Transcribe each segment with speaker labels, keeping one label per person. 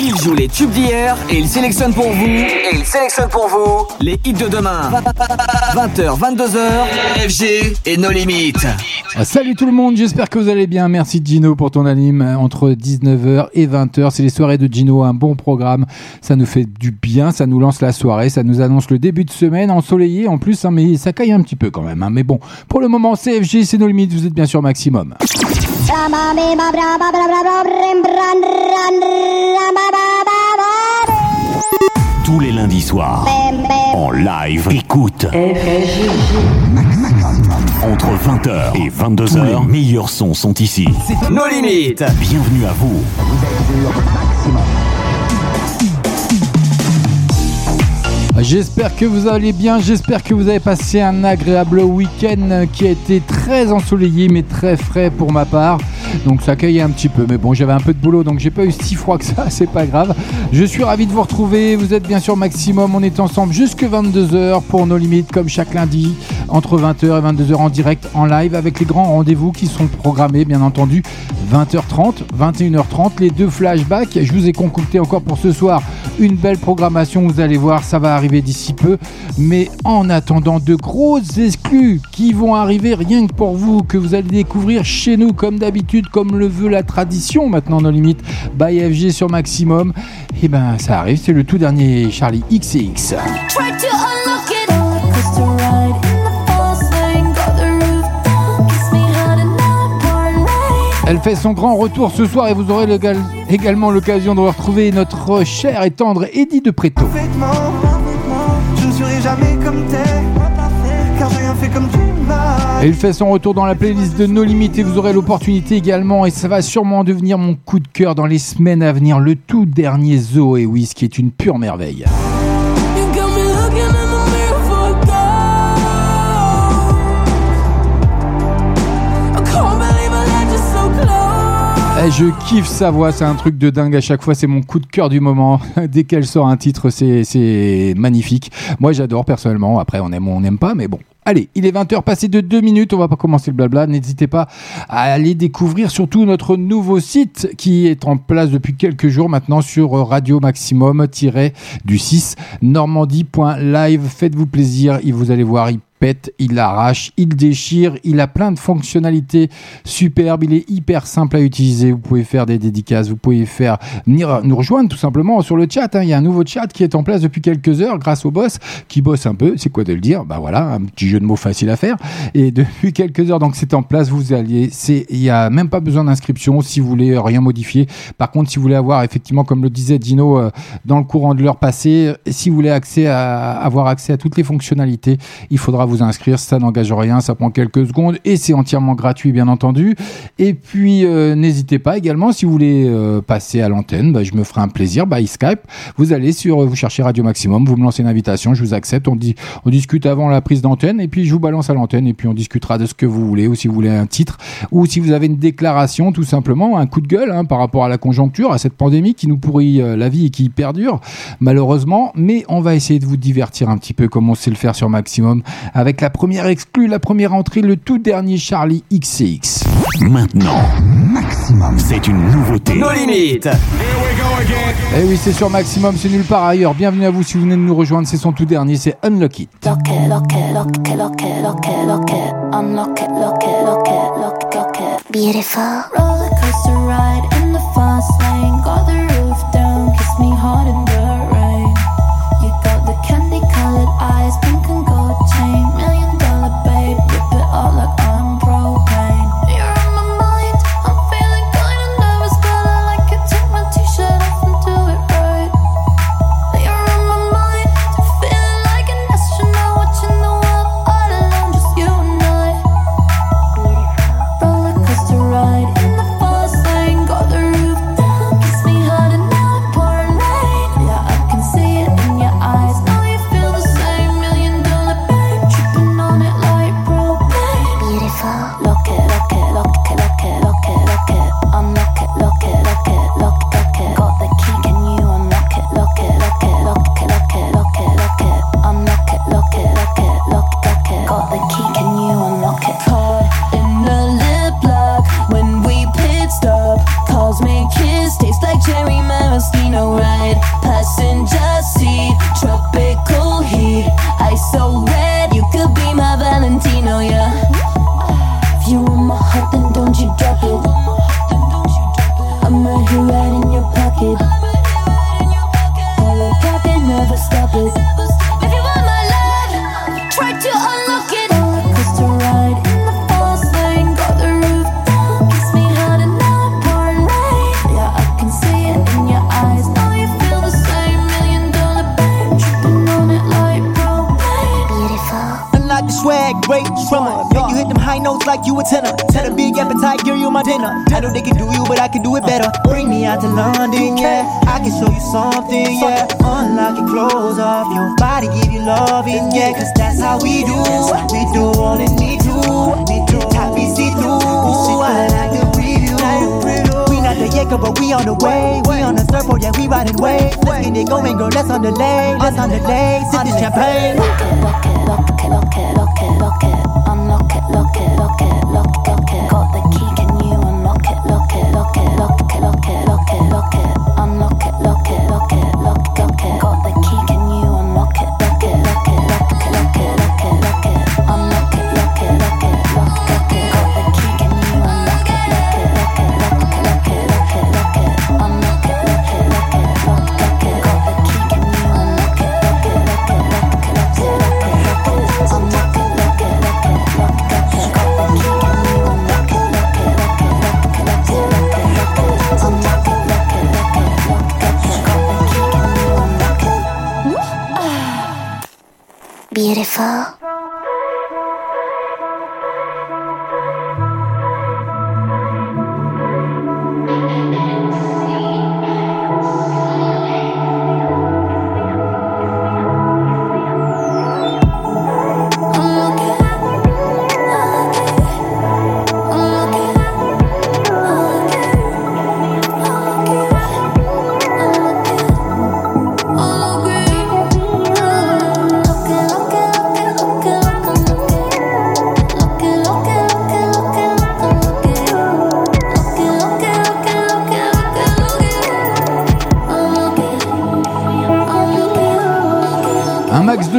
Speaker 1: Il joue les tubes d'hier et il sélectionne pour vous. Et il sélectionne pour vous les hits de demain. 20h, 22h, FG et nos limites.
Speaker 2: Ah, salut tout le monde, j'espère que vous allez bien. Merci Gino pour ton anime entre 19h et 20h. C'est les soirées de Gino, un bon programme. Ça nous fait du bien, ça nous lance la soirée, ça nous annonce le début de semaine ensoleillé en plus, hein, mais ça caille un petit peu quand même. Hein. Mais bon, pour le moment, CFG, c'est nos limites, vous êtes bien sûr maximum.
Speaker 3: Tous les lundis soirs, en live, écoute. Entre 20h et 22h, les meilleurs sons sont ici.
Speaker 1: Nos limites.
Speaker 3: Bienvenue à vous.
Speaker 2: J'espère que vous allez bien, j'espère que vous avez passé un agréable week-end qui a été très ensoleillé mais très frais pour ma part. Donc ça caillait un petit peu, mais bon j'avais un peu de boulot donc j'ai pas eu si froid que ça, c'est pas grave. Je suis ravi de vous retrouver, vous êtes bien sûr maximum, on est ensemble jusque 22h pour nos limites comme chaque lundi, entre 20h et 22h en direct, en live avec les grands rendez-vous qui sont programmés bien entendu 20h30, 21h30, les deux flashbacks. Je vous ai concocté encore pour ce soir une belle programmation, vous allez voir ça va arriver d'ici peu. Mais en attendant, de grosses exclus qui vont arriver rien que pour vous, que vous allez découvrir chez nous comme d'habitude, comme le veut la tradition maintenant nos limites, by FG sur Maximum. Et ben ça arrive, c'est le tout dernier Charlie XX. Elle fait son grand retour ce soir et vous aurez également l'occasion de retrouver notre cher et tendre Eddie de Préto tu il fait son retour dans la playlist de No Limites et vous aurez l'opportunité également, et ça va sûrement devenir mon coup de cœur dans les semaines à venir, le tout dernier Zo et Whis qui est une pure merveille. Je kiffe sa voix, c'est un truc de dingue à chaque fois, c'est mon coup de cœur du moment. Dès qu'elle sort un titre, c'est magnifique. Moi j'adore personnellement, après on aime ou on n'aime pas, mais bon. Allez, il est 20h passé de 2 minutes, on va pas commencer le blabla. N'hésitez pas à aller découvrir surtout notre nouveau site qui est en place depuis quelques jours maintenant sur Radio Maximum-du 6 normandie.live. Faites-vous plaisir, vous allez voir, pète, il arrache, il déchire, il a plein de fonctionnalités superbes, il est hyper simple à utiliser, vous pouvez faire des dédicaces, vous pouvez faire venir nous rejoindre tout simplement sur le chat, hein. il y a un nouveau chat qui est en place depuis quelques heures grâce au boss qui bosse un peu, c'est quoi de le dire? Bah voilà, un petit jeu de mots facile à faire et depuis quelques heures donc c'est en place, vous alliez, c'est il y a même pas besoin d'inscription si vous voulez rien modifier. Par contre, si vous voulez avoir effectivement comme le disait Dino euh, dans le courant de l'heure passée, si vous voulez accès à avoir accès à toutes les fonctionnalités, il faudra vous inscrire, ça n'engage rien, ça prend quelques secondes et c'est entièrement gratuit bien entendu. Et puis euh, n'hésitez pas également si vous voulez euh, passer à l'antenne, bah, je me ferai un plaisir by Skype. Vous allez sur, vous cherchez Radio Maximum, vous me lancez une invitation, je vous accepte, on dit, on discute avant la prise d'antenne et puis je vous balance à l'antenne et puis on discutera de ce que vous voulez ou si vous voulez un titre ou si vous avez une déclaration tout simplement, un coup de gueule hein, par rapport à la conjoncture, à cette pandémie qui nous pourrit euh, la vie et qui perdure malheureusement. Mais on va essayer de vous divertir un petit peu comme on sait le faire sur Maximum avec la première exclue, la première entrée, le tout dernier Charlie XCX.
Speaker 3: Maintenant, Maximum, c'est une nouveauté.
Speaker 1: Nos limites.
Speaker 2: Eh oui, c'est sur Maximum, c'est nulle part ailleurs. Bienvenue à vous si vous venez de nous rejoindre, c'est son tout dernier, c'est Unlock It. Lock it, lock it, lock it, lock it, lock it, lock it. Unlock it, lock it, lock it, lock it, lock it. Beautiful. Roller coaster ride in the fast lane. Got the roof down, kiss me hard in
Speaker 4: tenor. Tell a big appetite, give you my dinner. I know they can do you, but I can do it better. Bring me out to London, yeah. I can show you something, yeah. Unlock your clothes off your body, give you loving, yeah. Cause that's how we do. We do all in need to. We do. Tap me see through. I like the preview. We not the yaker, but we on the way. We on the surfboard, yeah, we riding way. Let's get it going, girl. Let's on the lay. Let's on the lay. Sip this champagne.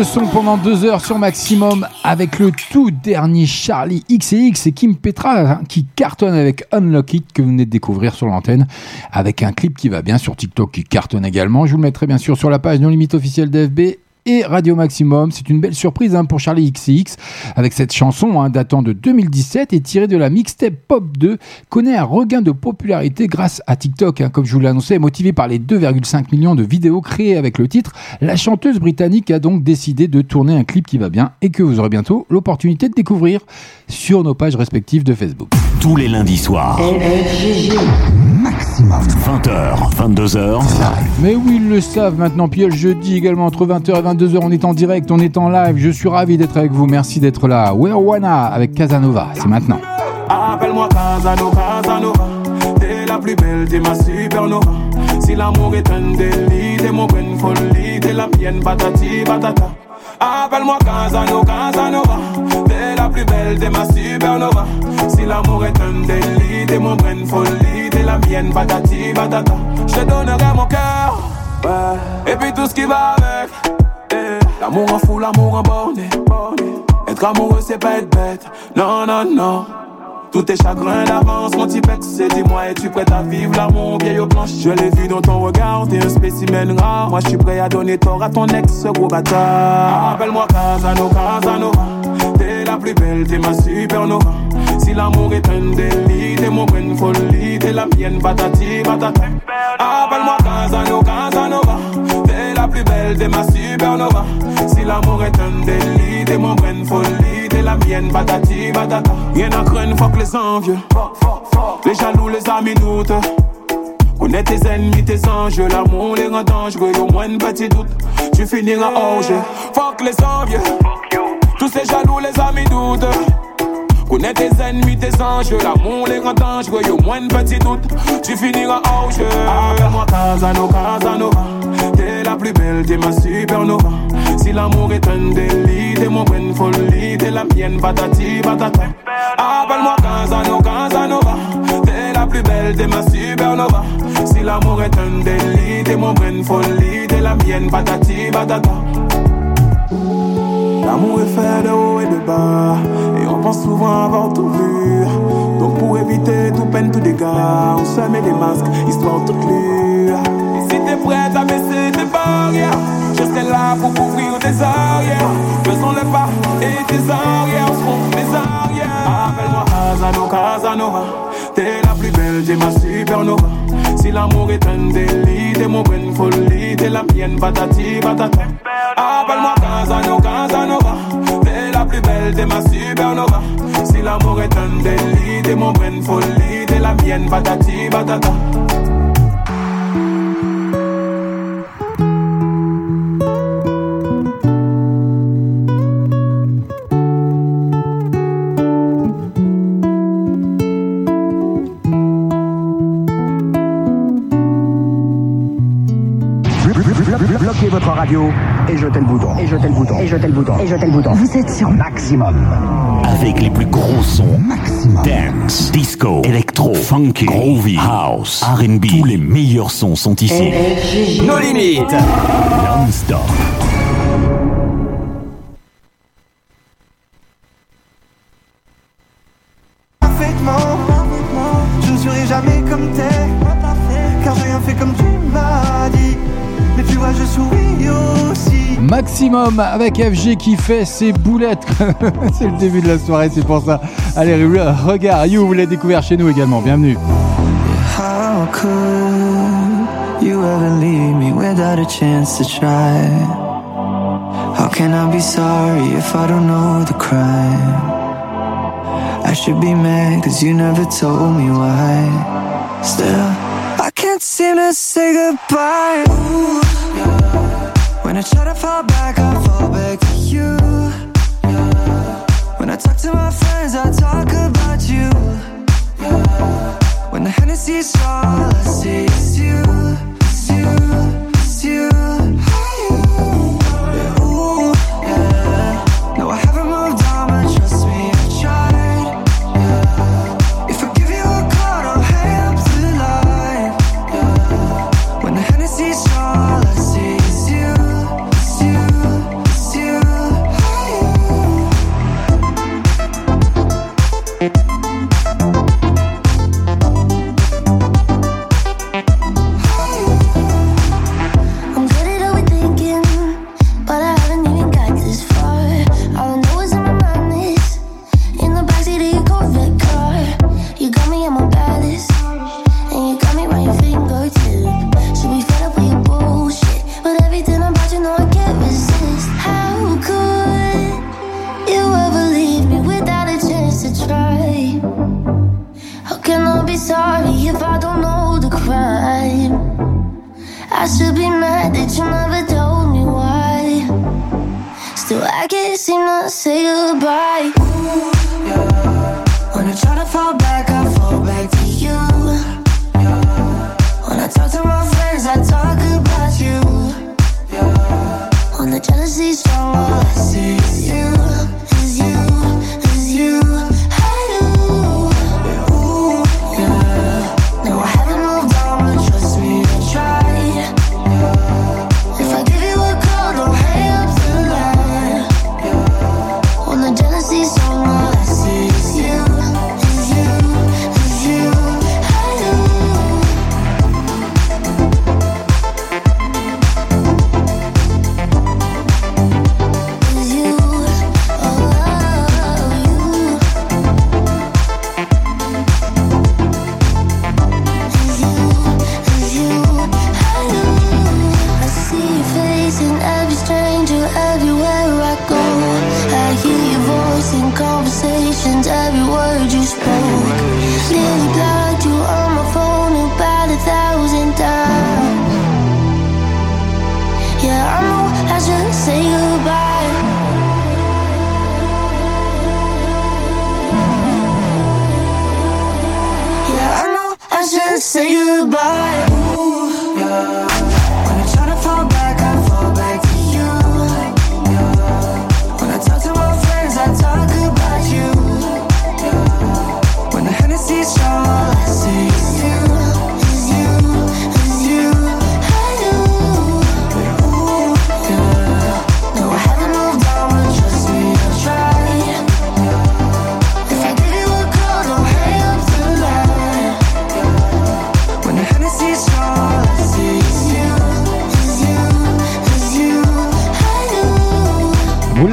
Speaker 2: Son pendant deux heures sur maximum avec le tout dernier Charlie XCX et Kim Petra hein, qui cartonne avec Unlock It que vous venez de découvrir sur l'antenne avec un clip qui va bien sur TikTok qui cartonne également. Je vous le mettrai bien sûr sur la page non limite officielle d'FB et Radio Maximum. C'est une belle surprise hein, pour Charlie XCX avec cette chanson hein, datant de 2017 et tirée de la mixtape Pop 2 connaît un regain de popularité grâce à TikTok. hein. comme je vous l'ai annoncé, motivée par les 2,5 millions de vidéos créées avec le titre, la chanteuse britannique a donc décidé de tourner un clip qui va bien et que vous aurez bientôt l'opportunité de découvrir sur nos pages respectives de Facebook.
Speaker 3: Tous les lundis soirs. Maximum. 20h, 22h.
Speaker 2: Mais oui, ils le savent maintenant. Puis le jeudi également entre 20h et 22h, on est en direct, on est en live. Je suis ravi d'être avec vous. Merci d'être là. Werwana avec Casanova. C'est maintenant.
Speaker 5: Appelle-moi Casanova, Casanova. T'es la plus belle, t'es ma supernova. Si l'amour est un délit, t'es mon bonne folie, t'es la mienne, patati patata. Appelle-moi Casanova, Casanova. Plus belle, t'es ma supernova. Si l'amour est un délit, t'es mon bonne folie, t'es la mienne, patati patata. Je te donnerai mon cœur, et puis tout ce qui va avec. Eh, L'amour en fou, l'amour en borné. Être amoureux, c'est pas être bête. Non, non, non. Tous tes chagrins d'avance, mon petit pex, et dis-moi, es-tu prête à vivre l'amour vieille aux planches Je l'ai vu dans ton regard, t'es un spécimen rare. Moi, je suis prêt à donner tort à ton ex, gros bâtard. Appelle-moi Casanova, Casanova. La plus belle, t'es ma supernova. Si l'amour est un délit, t'es mon bonne folie, t'es la mienne, patati, patata. Appelle-moi Casanova, Casanova. T'es la plus belle, t'es ma supernova. Si l'amour est un délit, t'es mon bonne folie, t'es la mienne, patati, patata. Rien à craindre, fuck les envieux. Les jaloux, les amis doutent. Connais tes ennemis, tes enjeux, l'amour les rend dangereux, au moins un petit doute, tu finiras hors jeu. Fuck les envieux, tous ces jaloux, les amis doutent. Connais tes ennemis, tes enjeux, l'amour les rend dangereux, au moins un petit doute, tu finiras hors jeu. Appelle-moi Casanova, Casanova, t'es la plus belle, t'es ma supernova. Si l'amour est un délit, t'es mon bonne folie, t'es la mienne, patati, patata. Appelle-moi Casanova, Casanova, t'es la plus belle, t'es ma supernova. Si l'amour est un délit, t'es mon brain folie, t'es la mienne, patati patata. L'amour est fait de haut et de bas, et on pense souvent avoir tout vu. Donc pour éviter tout peine, tout dégât, on se met des masques, histoire toute lue. Et si t'es prête à baisser tes barrières, je serai là pour couvrir tes arrières. Faisons le pas et tes arrières seront des arrières. Appelle-moi Casanova, Casanova, t'es la plus belle, t'es ma supernova. Si l'amour est un délit, t'es mon bonne folie, t'es la mienne, patati patata. Appelle-moi ah, Casanova, Casanova, t'es la plus belle, t'es ma supernova. Si l'amour est un délit, t'es mon bonne folie, t'es la mienne, patati patata.
Speaker 6: Radio et jetez le bouton. Et jetez le bouton. Et jetez le bouton. Et jetez le bouton. Vous êtes sur maximum.
Speaker 3: Avec les plus gros sons. Dance, disco, électro, funky, groovy, house, R&B. Tous les meilleurs sons sont ici.
Speaker 1: Nos limites.
Speaker 3: Non-stop.
Speaker 7: Parfaitement, je ne serai jamais tu vois, je souris aussi.
Speaker 2: Maximum avec FG qui fait ses boulettes. c'est le début de la soirée, c'est pour ça. Allez, re- regarde, You, vous l'avez découvert chez nous également. Bienvenue.
Speaker 7: How could you ever leave me without a chance to try? How can I be sorry if I don't know the crime? I should be mad cause you never told me why. Still, I can't seem to say goodbye. Ooh. When I try to fall back, I fall back to you. Yeah. When I talk to my friends, I talk about you. Yeah.
Speaker 8: When the
Speaker 7: Hennessy's all I see is you,
Speaker 8: is you, is you.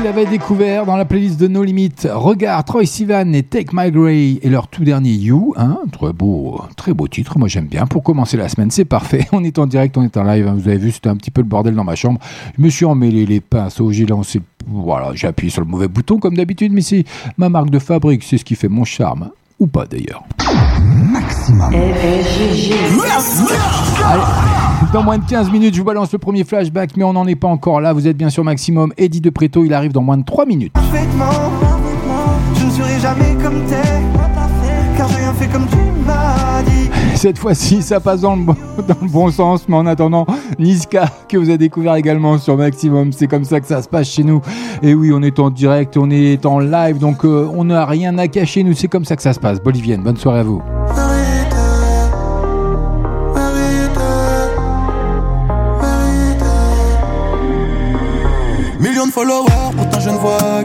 Speaker 2: Il avait découvert dans la playlist de No Limit. Regard, Troy Sivan et Take My Grey et leur tout dernier You. Hein, très beau, très beau titre. Moi j'aime bien. Pour commencer la semaine, c'est parfait. On est en direct, on est en live. hein. Vous avez vu, c'était un petit peu le bordel dans ma chambre. Je me suis emmêlé les pinceaux. J'ai lancé. Voilà, j'ai appuyé sur le mauvais bouton comme d'habitude, mais c'est ma marque de fabrique. C'est ce qui fait mon charme. Ou pas d'ailleurs. Allez, dans moins de 15 minutes, je vous balance le premier flashback, mais on n'en est pas encore là. Vous êtes bien sur Maximum. Eddie de Preto, il arrive dans moins de 3 minutes.
Speaker 9: Parfaitement, je ne serai jamais comme t'es, car j'ai rien fait comme tu m'as dit.
Speaker 2: Cette fois-ci, ça passe dans le, bon, dans le bon sens, mais en attendant, Niska, que vous avez découvert également sur Maximum, c'est comme ça que ça se passe chez nous. Et oui, on est en direct, on est en live, donc euh, on n'a rien à cacher, nous, c'est comme ça que ça se passe. Bolivienne, bonne soirée à vous.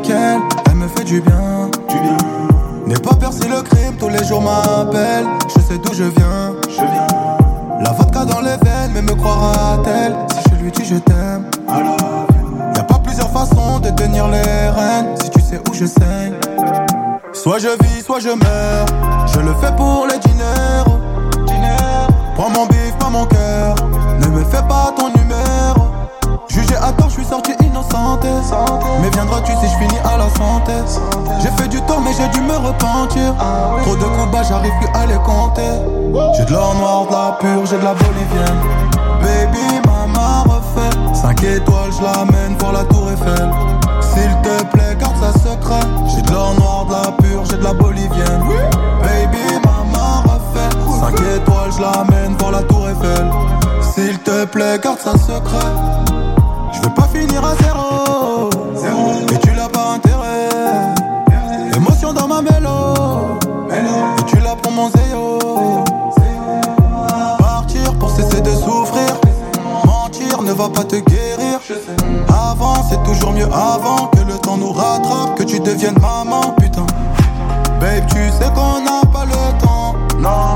Speaker 10: Elle me fait du bien, du bien. N'aie pas percé le crime, tous les jours m'appelle. Je sais d'où je viens, je viens. La vodka dans les veines, mais me croira-t-elle? Si je lui dis je t'aime? Y a pas plusieurs façons de tenir les rênes si tu sais où je saigne. Soit je vis, soit je meurs. Je le fais pour les diners. Prends mon bif, pas mon cœur. Ne me fais pas ton numéro. Jugé à tort, je suis sorti innocente. Mais viendras-tu si je finis à la santé? J'ai fait du tort, mais j'ai dû me repentir. Trop de coups bas, j'arrive plus à les compter. J'ai de l'or noir, de la pure, j'ai de la bolivienne. Baby, maman refait. 5 étoiles, je l'amène pour la tour Eiffel. S'il te plaît, garde ça secret. J'ai de l'or noir, de la pure, j'ai de la bolivienne. Baby, maman refait. 5 étoiles, je l'amène pour la tour Eiffel. S'il te plaît, garde ça secret. Je veux pas finir à zéro. Et tu l'as pas intérêt. Émotion dans ma mélo. Et tu l'as pour mon zéo. Partir pour cesser de souffrir. Mentir ne va pas te guérir. Avant, c'est toujours mieux avant que le temps nous rattrape. Que tu deviennes maman, putain. Babe, tu sais qu'on n'a pas le temps. Non,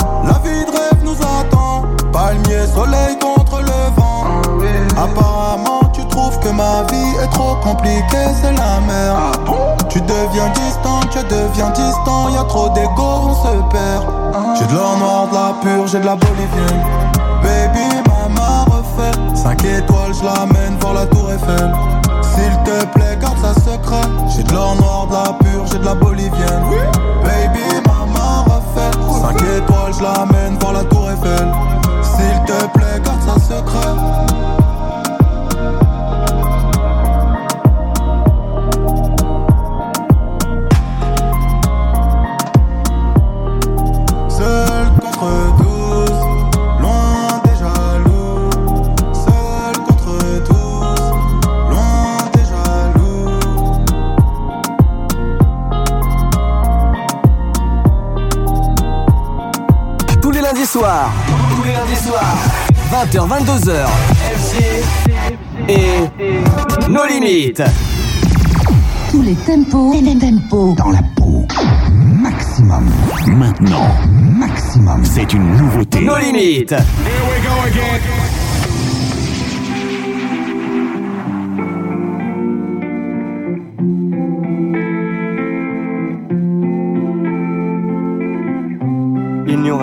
Speaker 10: ma vie est trop compliquée, c'est la merde. Tu deviens distant, tu deviens distant. Y a trop d'ego, on se perd. J'ai de l'or noir, de la pure, j'ai de la bolivienne. Baby, maman refait. 5 étoiles, je l'amène voir la tour Eiffel. S'il te plaît, garde ça secret. J'ai de l'or noir, de la pure, j'ai de la bolivienne. Baby, maman refait. 5 étoiles, je l'amène voir la tour Eiffel. S'il te plaît, garde ça secret.
Speaker 1: Soirs. Tous les lundis soirs. 20h, 22h. FG et nos limites.
Speaker 11: Tous les tempos, les tempos dans la peau. Maximum,
Speaker 3: Maintenant,
Speaker 11: maximum.
Speaker 3: c'est une nouveauté.
Speaker 1: Nos limites.
Speaker 9: Il n'y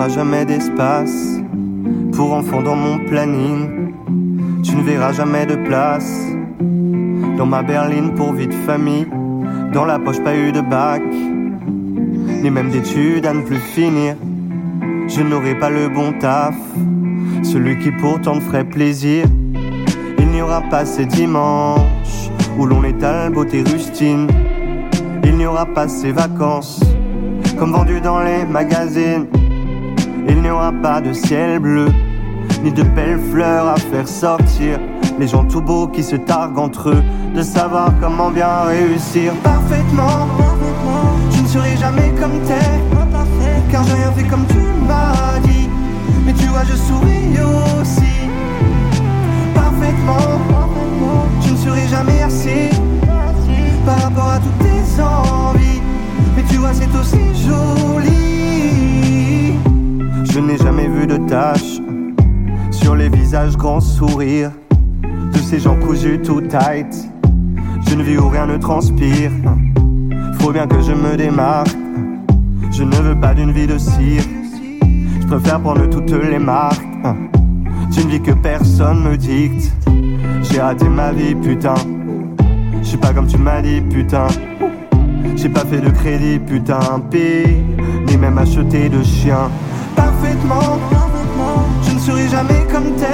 Speaker 9: jamais d'espace pour enfants dans mon planning. Tu ne verras jamais de place dans ma berline pour vie de famille. Dans la poche, pas eu de bac, ni même d'études à ne plus finir. Je n'aurai pas le bon taf, celui qui pourtant te ferait plaisir. Il n'y aura pas ces dimanches où l'on étale beauté rustine. Il n'y aura pas ces vacances comme vendues dans les magazines. Il n'y aura pas de ciel bleu, ni de belles fleurs à faire sortir. Les gens tout beaux qui se targuent entre eux de savoir comment bien réussir parfaitement. Je ne serai jamais comme t'es, car j'ai rien fait comme tu m'as dit. Mais tu vois, je souris aussi. Parfaitement, je ne serai jamais assez par rapport à toutes tes envies. Mais tu vois, c'est aussi joli. Je n'ai jamais vu de taches sur les visages grands sourires de ces gens cousus tout tight. d'une vie où rien ne transpire. Faut bien que je me démarque. Je ne veux pas d'une vie de cire. Je préfère prendre toutes les marques. D'une vie que personne me dicte. J'ai raté ma vie, putain. Je suis pas comme tu m'as dit, putain. J'ai pas fait de crédit, putain, pire, ni même acheté de chien. Je ne serai jamais comme t'es,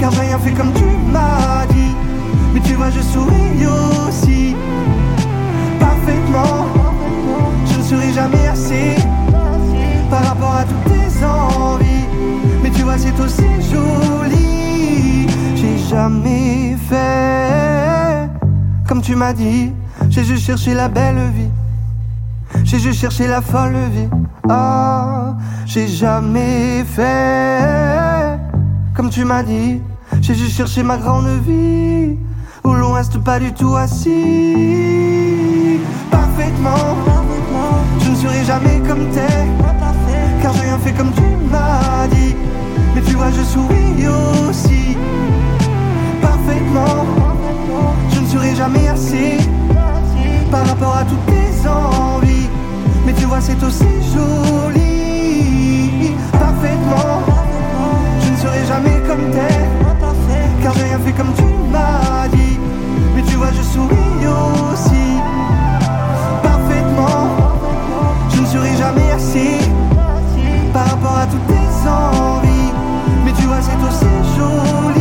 Speaker 9: car j'ai rien fait comme tu m'as dit. Mais tu vois, je souris aussi. Parfaitement, je ne serai jamais assez par rapport à toutes tes envies. Mais tu vois, c'est aussi joli. J'ai jamais fait comme tu m'as dit. J'ai juste cherché la belle vie. J'ai juste cherché la folle vie. Ah, j'ai jamais fait comme tu m'as dit. J'ai juste cherché ma grande vie. Où l'on reste pas du tout assis. Parfaitement, je ne serai jamais comme t'es. Car j'ai rien fait comme tu m'as dit. Mais tu vois, je souris aussi. Parfaitement, je ne serai jamais assez par rapport à toutes tes envies. Tu vois, c'est aussi joli. Parfaitement, je ne serai jamais comme t'es. Car j'ai rien fait comme tu m'as dit. Mais tu vois, je souris aussi. Parfaitement, je ne serai jamais assez par rapport à toutes tes envies. Mais tu vois, c'est aussi joli.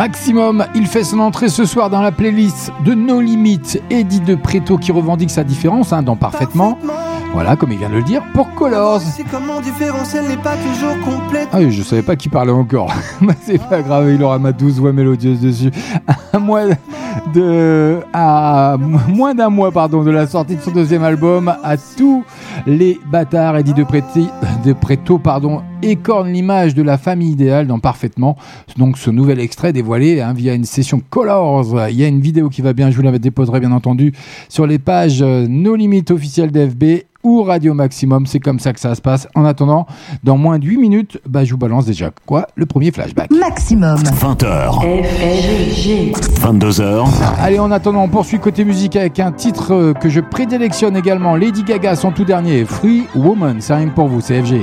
Speaker 2: Maximum, il fait son entrée ce soir dans la playlist de No Limit, Eddie de Preto qui revendique sa différence hein, dans Parfaitement. Voilà, comme il vient de le dire, pour Colors.
Speaker 9: C'est n'est pas toujours complète.
Speaker 2: Ah oui, je savais pas qui parlait encore. C'est pas grave, il aura ma douce voix mélodieuse dessus. À moins de, à moins d'un mois, pardon, de la sortie de son deuxième album, à tous les bâtards, Eddie de, Préti, de Preto, pardon, écorne l'image de la famille idéale dans Parfaitement. Donc, ce nouvel extrait dévoilé hein, via une session Colors. Il y a une vidéo qui va bien, je vous la déposerai bien entendu sur les pages euh, No Limit officielles d'FB ou Radio Maximum. C'est comme ça que ça se passe. En attendant, dans moins de 8 minutes, bah, je vous balance déjà quoi Le premier flashback.
Speaker 11: Maximum.
Speaker 3: 20h. 22h.
Speaker 2: Allez, en attendant, on poursuit côté musique avec un titre euh, que je prédélectionne également. Lady Gaga, son tout dernier, Free Woman. C'est rien que pour vous, c'est FG.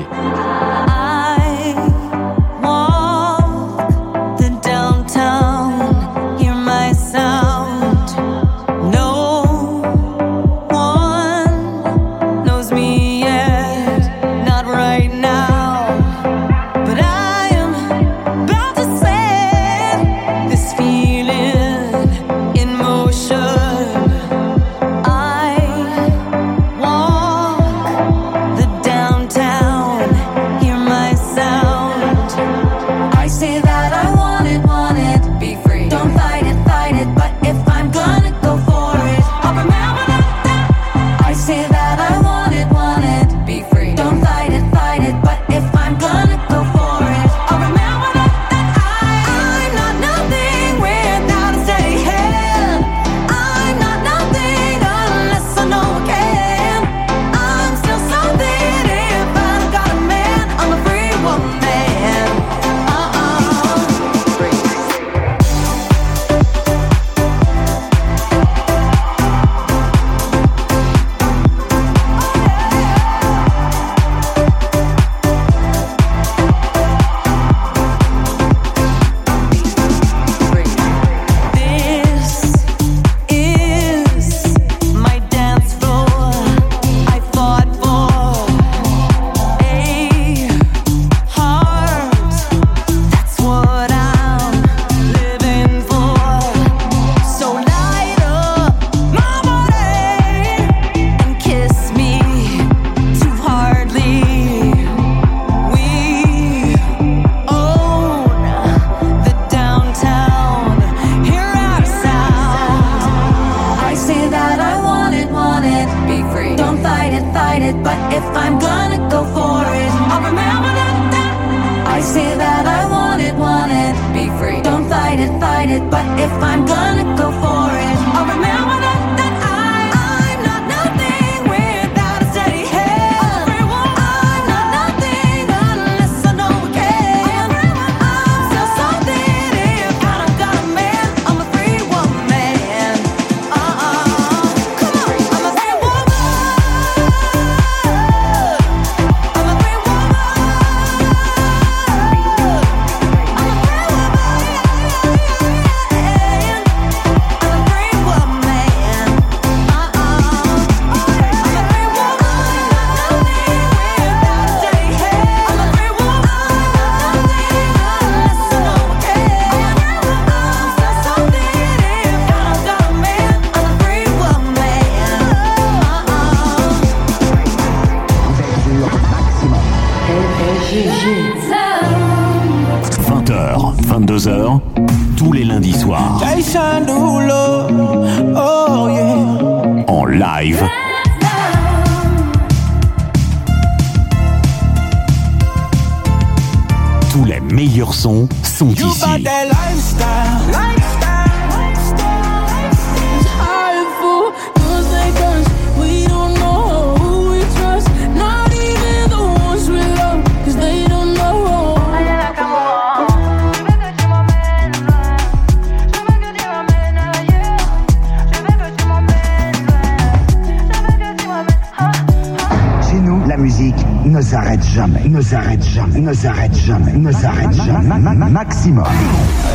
Speaker 6: Musique ne s'arrête jamais, ne s'arrête jamais, ne s'arrête jamais, ne s'arrête jamais. Ma- ma- ma- Maximum.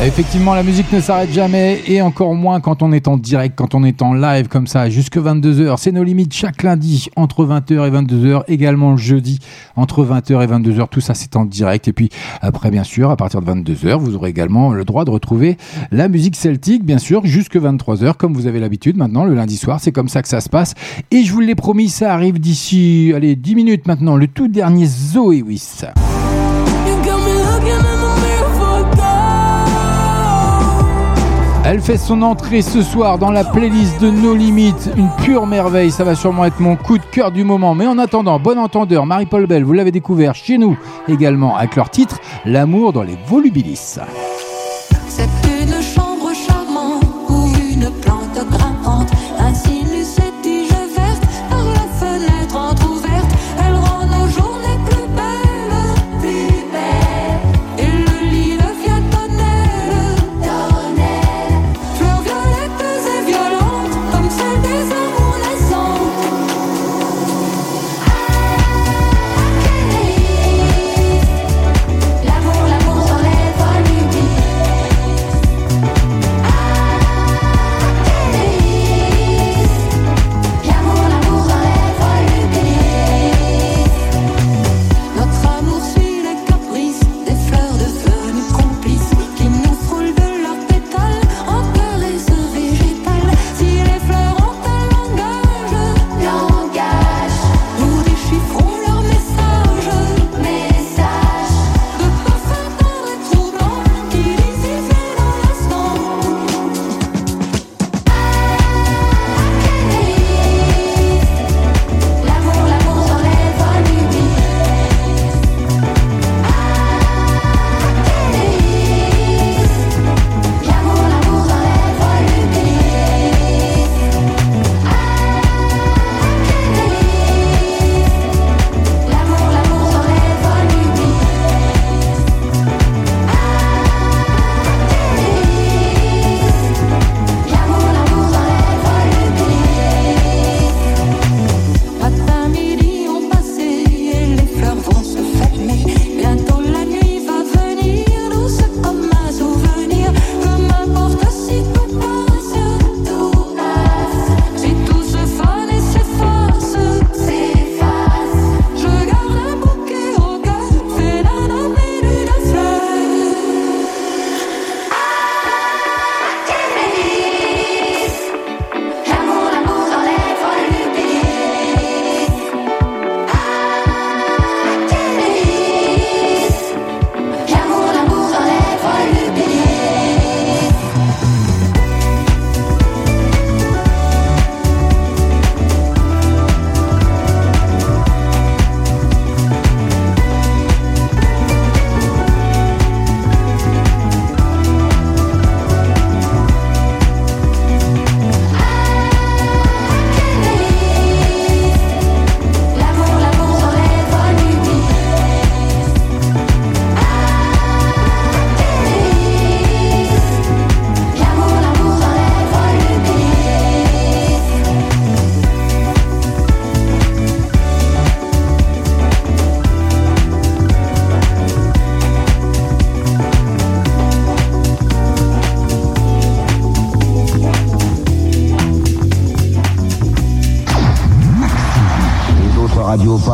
Speaker 2: Effectivement, la musique ne s'arrête jamais et encore moins quand on est en direct, quand on est en live comme ça, jusque 22h. C'est nos limites chaque lundi entre 20h et 22h, également le jeudi entre 20h et 22h. Tout ça, c'est en direct. Et puis après, bien sûr, à partir de 22h, vous aurez également le droit de retrouver la musique celtique, bien sûr, jusque 23h, comme vous avez l'habitude maintenant, le lundi soir. C'est comme ça que ça se passe. Et je vous l'ai promis, ça arrive d'ici, allez, 10 minutes maintenant, le tout dernier Zoé Wiss. Elle fait son entrée ce soir dans la playlist de No Limites, une pure merveille, ça va sûrement être mon coup de cœur du moment. Mais en attendant, bon entendeur, Marie-Paul Bell, vous l'avez découvert chez nous également avec leur titre
Speaker 12: L'amour dans les volubilis.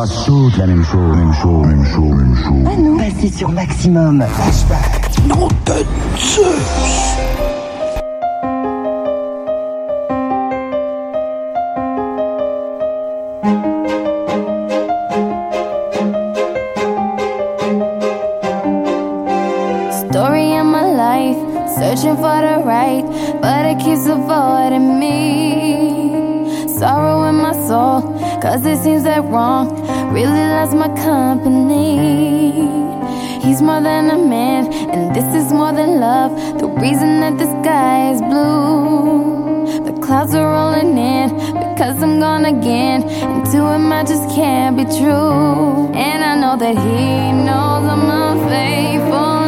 Speaker 6: fasse toutes la même chose, même chose, même chose, même chose.
Speaker 11: Ah non, passer sur maximum.
Speaker 6: Flashback. Nom de Zeus.
Speaker 13: Story of my life, searching for the right, but it keeps avoiding me. Sorrow in my soul, cause it seems that wrong really loves my company. He's more than a man, and this is more than love. The reason that the sky is blue. The clouds are rolling in because I'm gone again. And to him, I just can't be true. And I know that he knows I'm unfaithful,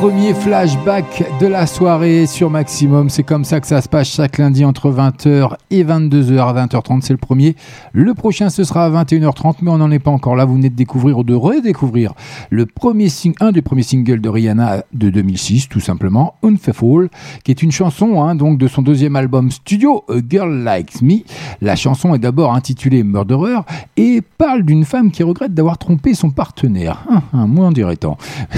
Speaker 2: premier flashback de la soirée sur Maximum, c'est comme ça que ça se passe chaque lundi entre 20h et 22h à 20h30, c'est le premier. Le prochain ce sera à 21h30, mais on n'en est pas encore là, vous venez de découvrir ou de redécouvrir le premier un des premiers singles de Rihanna de 2006, tout simplement, Unfaithful, qui est une chanson hein, donc de son deuxième album studio, A Girl Likes Me. La chanson est d'abord intitulée Murderer et parle d'une femme qui regrette d'avoir trompé son partenaire. Hum, hum, moins dirait tant.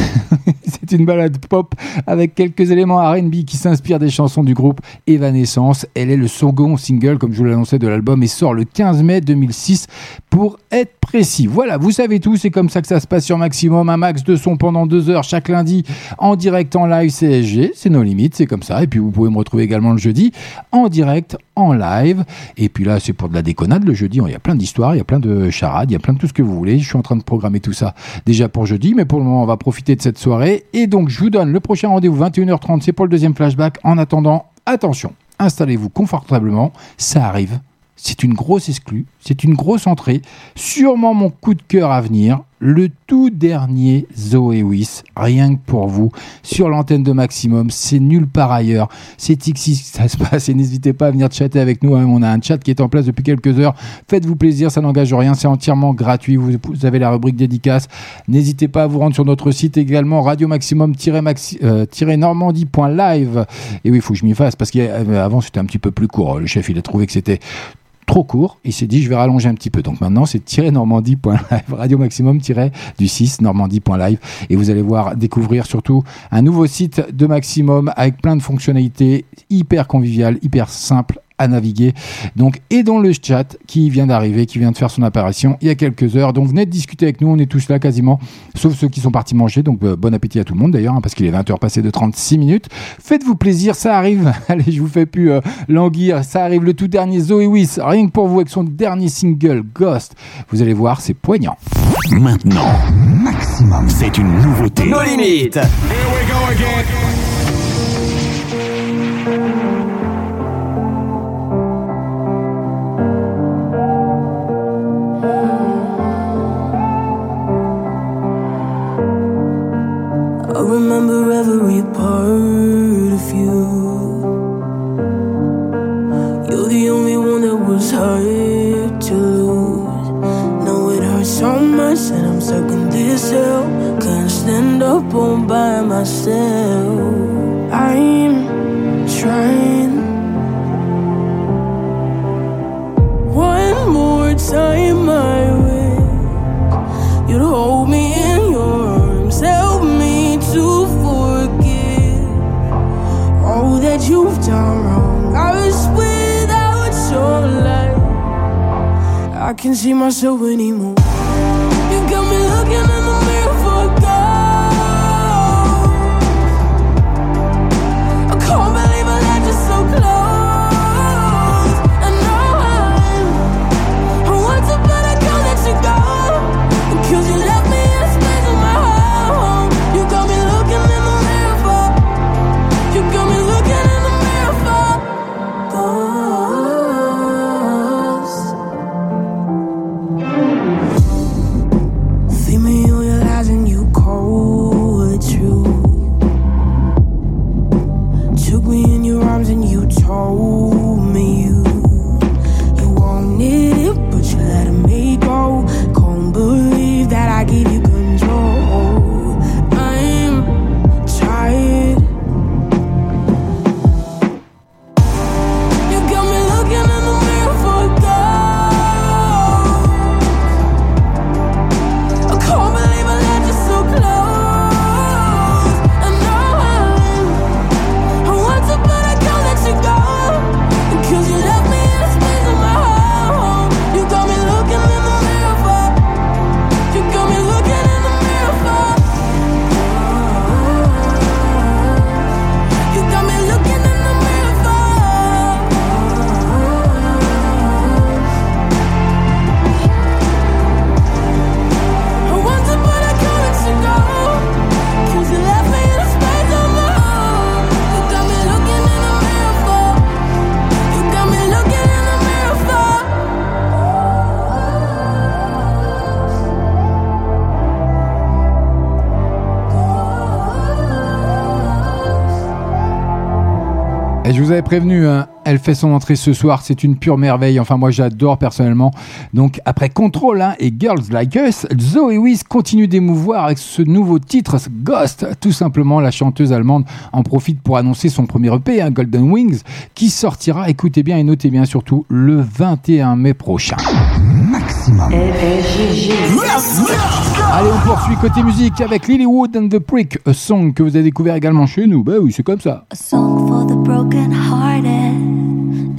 Speaker 2: C'est une balade pop avec quelques éléments R&B qui s'inspirent des chansons du groupe Evanescence. Elle est le second single, comme je vous l'annonçais, de l'album et sort le 15 mai 2006 pour être précis. Voilà, vous savez tout, c'est comme ça que ça se passe sur Maximum. Un max de son pendant deux heures chaque lundi en direct en live CSG. C'est nos limites, c'est comme ça. Et puis vous pouvez me retrouver également le jeudi en direct, en live. Et puis là, c'est pour de la déconnade le jeudi. Il y a plein d'histoires, il y a plein de charades, il y a plein de tout ce que vous voulez. Je suis en train de programmer tout ça déjà pour jeudi, mais pour le moment, on va profiter de cette soirée. Et donc, je vous donne le prochain rendez-vous 21h30. C'est pour le deuxième flashback. En attendant, attention, installez-vous confortablement. Ça arrive. C'est une grosse exclue, c'est une grosse entrée. Sûrement mon coup de cœur à venir. Le tout dernier Zoé Wiss, rien que pour vous, sur l'antenne de Maximum. C'est nulle part ailleurs. C'est que ça se passe et n'hésitez pas à venir chatter avec nous. hein. On a un chat qui est en place depuis quelques heures. Faites-vous plaisir, ça n'engage rien, c'est entièrement gratuit. Vous, vous avez la rubrique dédicace. N'hésitez pas à vous rendre sur notre site également, radio maximum-normandie.live. Et oui, il faut que je m'y fasse parce qu'avant c'était un petit peu plus court. Le chef, il a trouvé que c'était trop court. Il s'est dit, je vais rallonger un petit peu. Donc maintenant, c'est normandie.live, radio maximum du 6 normandie.live. Et vous allez voir, découvrir surtout un nouveau site de maximum avec plein de fonctionnalités hyper conviviales, hyper simples à naviguer. Donc, et dans le chat qui vient d'arriver, qui vient de faire son apparition il y a quelques heures. Donc, venez de discuter avec nous. On est tous là quasiment, sauf ceux qui sont partis manger. Donc, euh, bon appétit à tout le monde d'ailleurs, hein, parce qu'il est 20h passé de 36 minutes. Faites-vous plaisir, ça arrive. Allez, je vous fais plus euh, languir. Ça arrive le tout dernier Zoé Wiss, rien que pour vous avec son dernier single Ghost. Vous allez voir, c'est poignant.
Speaker 3: Maintenant, maximum, c'est une nouveauté.
Speaker 1: Nos limites.
Speaker 14: I up all by myself. I'm trying. One more time, I wish you'd hold me in your arms, help me to forgive all that you've done wrong. I was without your light. I can't see myself anymore. You got me looking
Speaker 2: vous prévenu, hein, elle fait son entrée ce soir, c'est une pure merveille. Enfin, moi, j'adore personnellement. Donc, après Control hein, et Girls Like Us, Zoe Wiss continue d'émouvoir avec ce nouveau titre, ce Ghost. Tout simplement, la chanteuse allemande en profite pour annoncer son premier EP, hein, Golden Wings, qui sortira, écoutez bien et notez bien surtout, le 21 mai prochain. Allez, on poursuit côté musique avec Lilywood and the Prick, un song que vous avez découvert également chez nous. Bah oui, c'est comme ça.
Speaker 12: A song for the broken hearted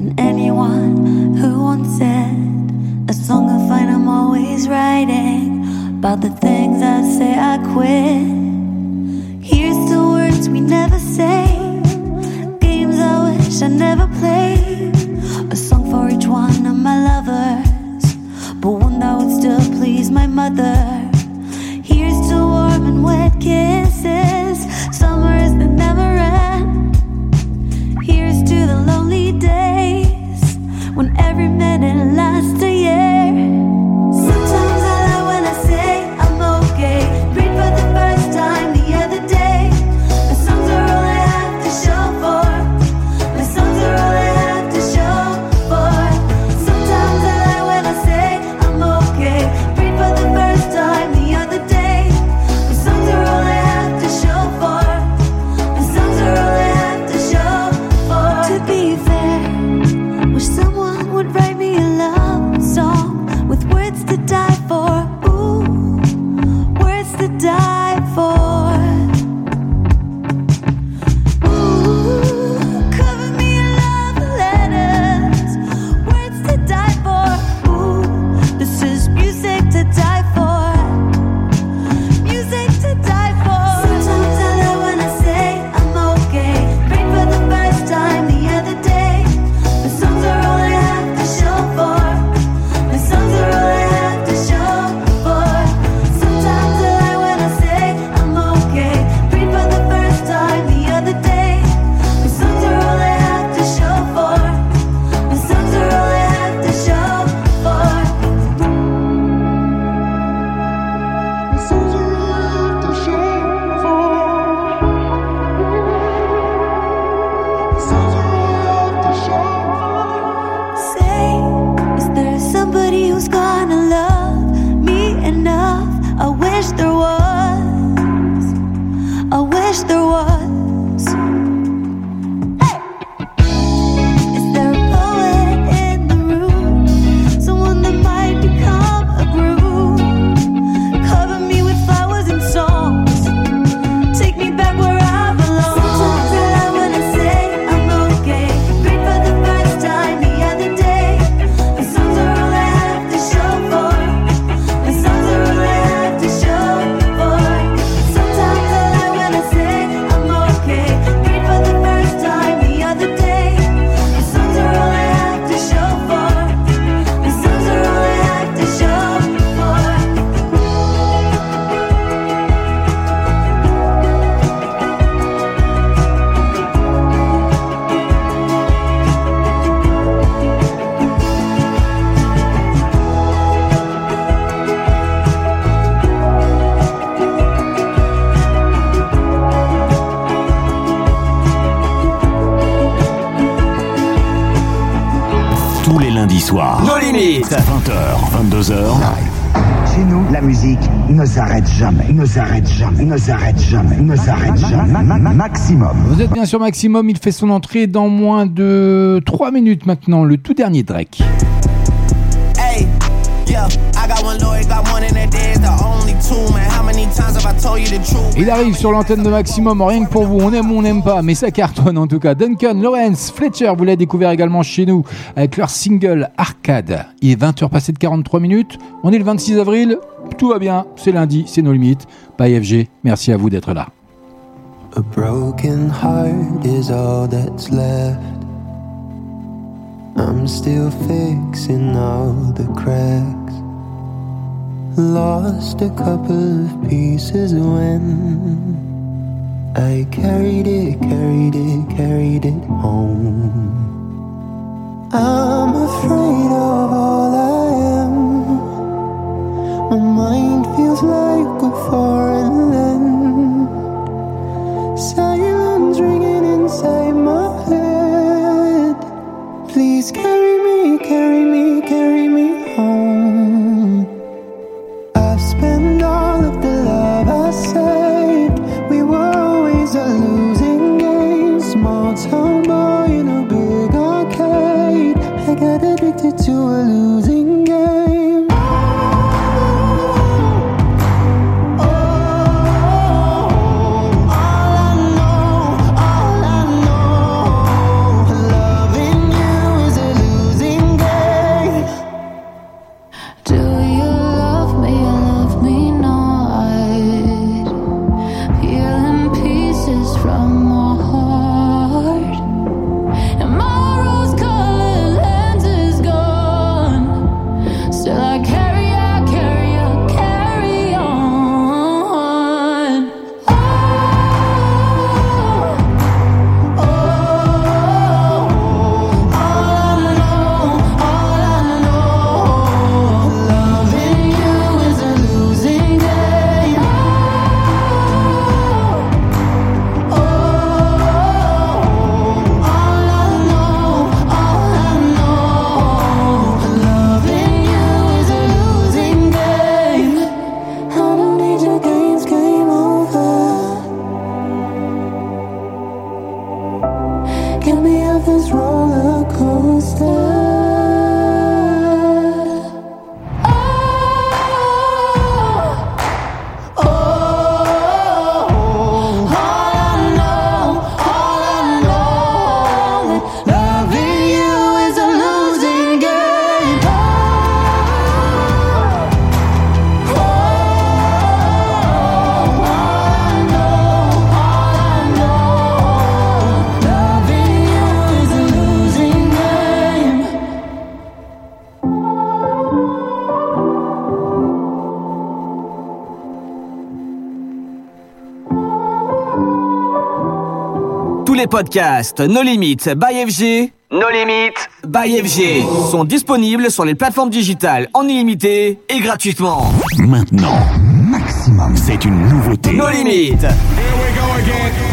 Speaker 12: and anyone who wants it. A song I find I'm always writing about the things I say I quit. Here's the words we never say, games I wish I never played. A song for each one of my lovers, but one that would still please my mother. Here's to warm and wet kisses, summers that never end.
Speaker 6: Ne s'arrête jamais, ne s'arrête jamais, ne s'arrête jamais, ne s'arrête jamais. Ma- ma- ma- Maximum.
Speaker 2: Vous êtes bien sûr Maximum, il fait son entrée dans moins de 3 minutes maintenant, le tout dernier Drake.
Speaker 15: Hey, yeah, I got one lawyer, got one in that day, it's the only two, man. How many times have I told you the truth?
Speaker 2: Il arrive sur l'antenne de Maximum, rien que pour vous, on aime ou on n'aime pas, mais ça cartonne en tout cas. Duncan, Lawrence, Fletcher, vous l'avez découvert également chez nous avec leur single Arcade. Il est 20h passé de 43 minutes, on est le 26 avril, tout va bien, c'est lundi, c'est nos limites. Bye FG, merci à vous d'être là.
Speaker 16: A broken heart is all that's left. I'm still fixing all the cracks. Lost a couple of pieces when I carried it, carried it, carried it home. I'm afraid of like
Speaker 1: podcasts No Limites by FG, No Limites by FG sont disponibles sur les plateformes digitales en illimité et gratuitement.
Speaker 3: Maintenant, Maximum, c'est une nouveauté.
Speaker 1: No Limites.
Speaker 15: Hey,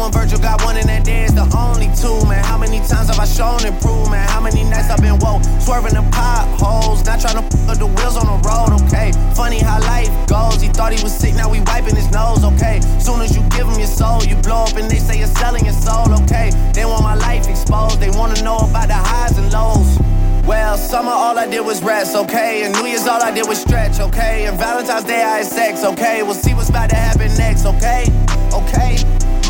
Speaker 15: one Virgil, got one in that day, it's the only two, man. How many times have I shown improvement? How many nights I've been woke, swerving the potholes, not trying to put the wheels on the road, okay? Funny how life goes, he thought he was sick, now we wiping his nose, okay? Soon as you give him your soul, you blow up and they say you're selling your soul, okay? They want my life exposed, they wanna know about the highs and lows. Well, summer all I did was rest, okay? And New Year's all I did was stretch, okay? And Valentine's Day I had sex, okay? We'll see what's about to happen next, okay? Okay,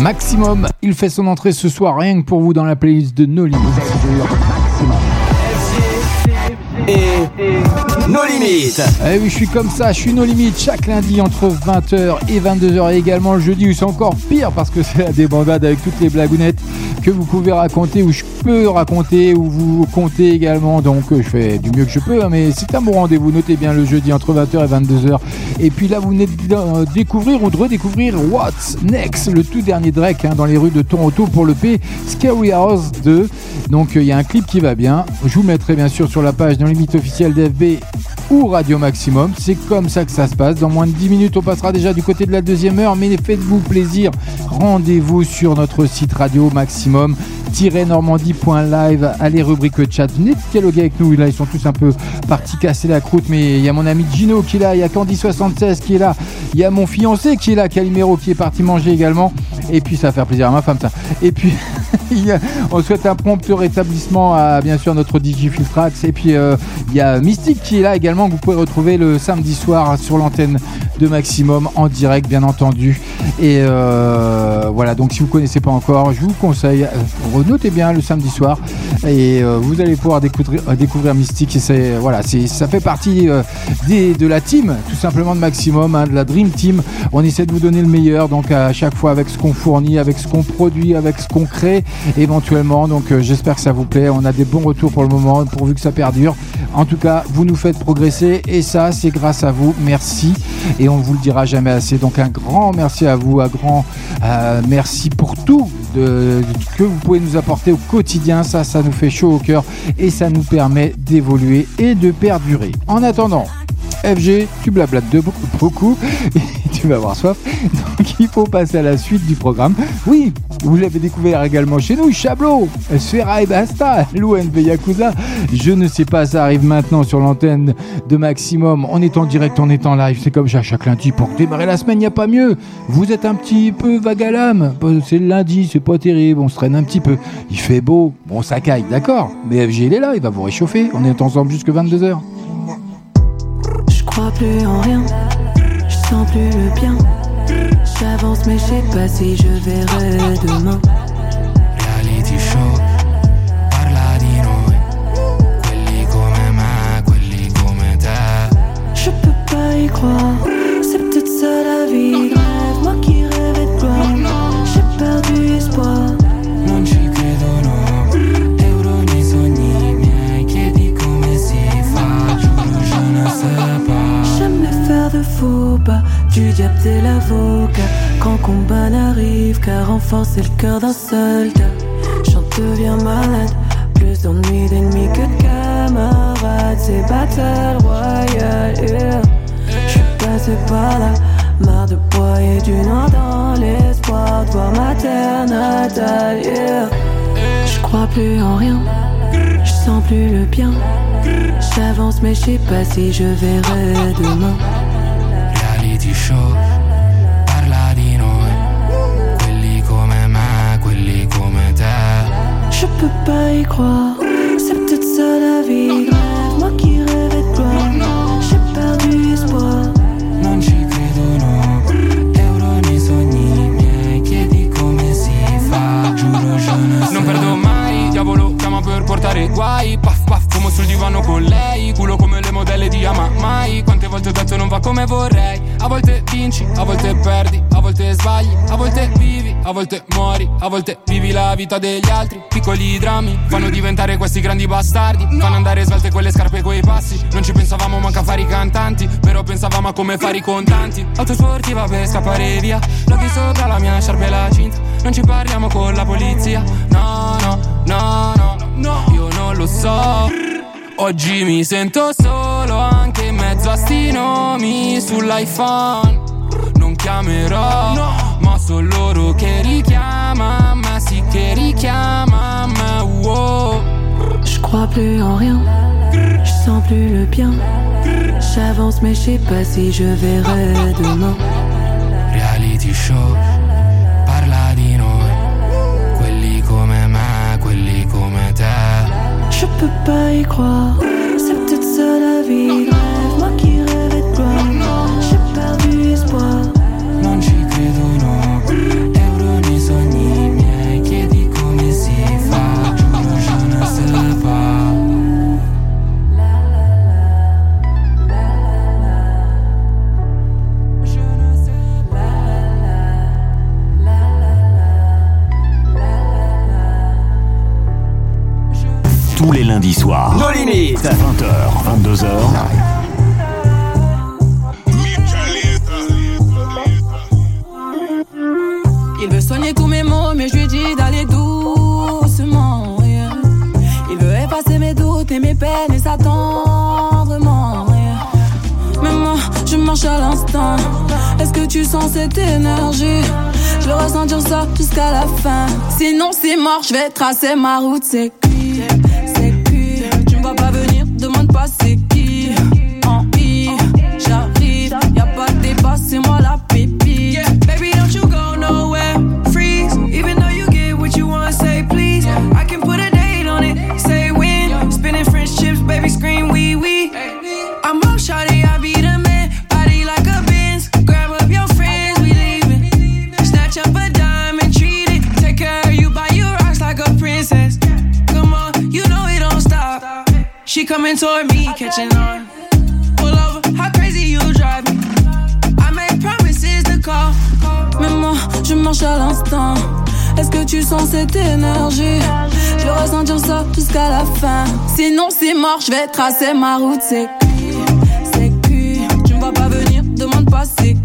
Speaker 2: Maximum, il fait son entrée ce soir rien que pour vous dans la playlist de No Limits.
Speaker 1: Et nos limites.
Speaker 2: Eh oui, je suis comme ça, je suis nos limites chaque lundi entre 20h et 22h et également le jeudi où c'est encore pire parce que c'est la débandade avec toutes les blagounettes que vous pouvez raconter ou je peux raconter ou vous comptez également. Donc euh, je fais du mieux que je peux, hein, mais c'est un bon rendez-vous. Notez bien le jeudi entre 20h et 22h. Et puis là, vous venez de euh, découvrir ou de redécouvrir What's Next, le tout dernier Drake hein, dans les rues de Toronto pour le P Scary House 2. Donc euh, il y a un clip qui va bien. Je vous mettrai bien sûr sur la page dans limite officielle d'FB ou Radio Maximum. C'est comme ça que ça se passe. Dans moins de 10 minutes, on passera déjà du côté de la deuxième heure. Mais faites-vous plaisir. Rendez-vous sur notre site Radio Maximum normandie.live allez rubrique chat. Venez dialoguer avec nous. Là ils sont tous un peu partis casser la croûte mais il y a mon ami Gino qui est là. Il y a Candy76 qui est là. Il y a mon fiancé qui est là Calimero qui est parti manger également et puis ça va faire plaisir à ma femme ça. Et puis on souhaite un prompt rétablissement à bien sûr notre DJ Filtrax. Et puis euh, il y a Mystique qui est là également que vous pouvez retrouver le samedi soir sur l'antenne de Maximum en direct bien entendu. Et euh, voilà. Donc si vous connaissez pas encore je vous conseille euh, notez bien le samedi soir. Et vous allez pouvoir découvrir, Mystique. Et voilà ça fait partie des, de la team tout simplement de Maximum hein, de la Dream Team. On essaie de vous donner le meilleur donc à chaque fois avec ce qu'on fournit avec ce qu'on produit avec ce qu'on crée éventuellement. Donc euh, j'espère que ça vous plaît. On a des bons retours pour le moment pourvu que ça perdure. En tout cas vous nous faites progresser et ça c'est grâce à vous. Merci. Et on vous le dira jamais assez. Donc un grand merci à vous un grand euh, merci pour tout que vous pouvez nous apporter au quotidien. Ça ça nous fait chaud au cœur et ça nous permet d'évoluer et de perdurer. En attendant FG, tu blablates de beaucoup, beaucoup et tu vas avoir soif. Donc il faut passer à la suite du programme. Oui, vous l'avez découvert également chez nous, Chablot, Sfera et Basta, l'ONV Yakuza. Je ne sais pas, ça arrive maintenant sur l'antenne de Maximum. On est en direct, on est en live. C'est comme ça chaque lundi pour démarrer la semaine, il n'y a pas mieux. Vous êtes un petit peu vague C'est le lundi, c'est pas terrible, on se traîne un petit peu. Il fait beau, bon ça caille, d'accord. Mais FG il est là, il va vous réchauffer. On est ensemble jusque 22h.
Speaker 17: Je crois plus en rien, je sens plus le bien. J'avance mais je sais pas si je verrai demain.
Speaker 18: Reality show, parla di noi, quelli come me, quelli come te.
Speaker 17: Je peux pas y croire, c'est peut-être ça la vie. De faux pas, du diable c'est l'avocat. Quand combat n'arrive, car renforcer le cœur d'un soldat. J'en deviens malade, plus d'ennuis d'ennemis que de camarades. C'est battle royale, yeah. J'suis passé par là, marre de broyer du nord dans l'espoir de voir ma terre natale, yeah. J'crois plus en rien, j'sens plus le bien. J'avance mais je sais pas si je verrai demain.
Speaker 18: Reality show, parla di noi, quelli come me, quelli come te.
Speaker 17: Je peux pas y croire, c'est peut-être ça la vie. Rêve, moi qui rêvais de gloire, j'ai perdu espoir.
Speaker 18: Non ci credo no, euro nei sogni miei, chiedi come si fa, giuro je ne sais
Speaker 19: Non perdo mai, diavolo chiama per portare guai. Paff paff, fumo sul divano con lei. Culo modelle di Ama Mai Quante volte ho detto non va come vorrei. A volte vinci, a volte perdi A volte sbagli, a volte vivi A volte muori, a volte vivi la vita degli altri. Piccoli drammi fanno diventare questi grandi bastardi. Fanno andare svelte quelle scarpe coi passi. Non ci pensavamo manca a fare i cantanti. Però pensavamo a come fare i contanti. Auto sportiva per scappare via. Loghi sopra la mia sciarpa e la cinta. Non ci parliamo con la polizia. No, no, no, no, no. Io non lo so Oggi mi sento solo anche in mezzo a sti nomi sull'iPhone Non chiamerò, ma sono loro che richiama Ma sì che richiama ma wow
Speaker 17: Je crois plus en rien, je sens plus le bien. J'avance mais je sais pas si je verrai demain.
Speaker 18: Reality show,
Speaker 17: peux pas y croire, c'est peut-être ça la vie.
Speaker 3: Lundis soirs.
Speaker 1: Nos limites.
Speaker 3: 20h, 22h.
Speaker 17: Il veut soigner tous mes mots, mais je lui dis d'aller doucement. yeah. Il veut effacer mes doutes et mes peines et s'attendrement. yeah. Mais moi, je marche à l'instant. Est-ce que tu sens cette énergie? Je veux ressentir ça jusqu'à la fin. Sinon, c'est mort, je vais tracer ma route. C'est
Speaker 20: coming toward me, catching on. Pull over, how crazy you drive me. I made promises to call.
Speaker 17: Mais moi, je marche à l'instant. Est-ce que tu sens cette énergie? Je veux ressentir ça jusqu'à la fin. Sinon, c'est mort, je vais tracer ma route. C'est qui C'est qui Tu me vois pas venir, demande pas c'est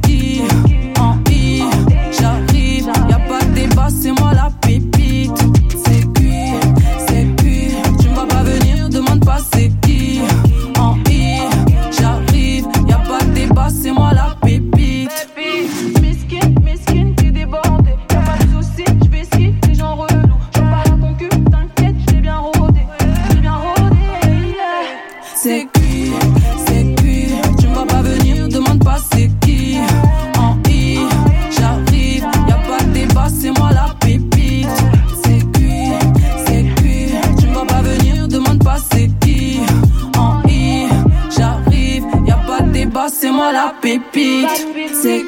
Speaker 17: C'est.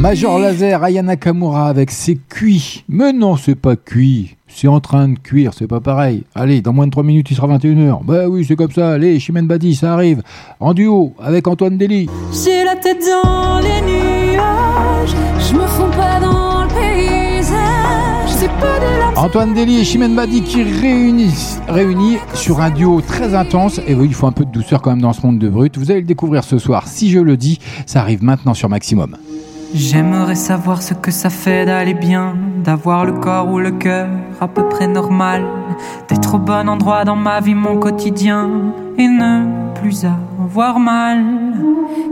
Speaker 2: Major Laser, Aya Nakamura avec ses cuits. Mais non, c'est pas cuit. C'est en train de cuire, c'est pas pareil. Allez, dans moins de 3 minutes, il sera 21h. Bah oui, c'est comme ça. Allez, Chimène Badi, ça arrive. En duo avec Antoine Dely.
Speaker 21: J'ai la tête dans les nuages, je me fonds pas dans le paysage. C'est pas de la
Speaker 2: Antoine Dely et Chimène Badi qui réunissent, réunis sur un duo très intense. Et oui, il faut un peu de douceur quand même dans ce monde de brut. Vous allez le découvrir ce soir. Si je le dis, ça arrive maintenant sur Maximum.
Speaker 22: J'aimerais savoir ce que ça fait d'aller bien, d'avoir le corps ou le cœur à peu près normal, d'être au bon endroit dans ma vie, mon quotidien, et ne plus avoir mal.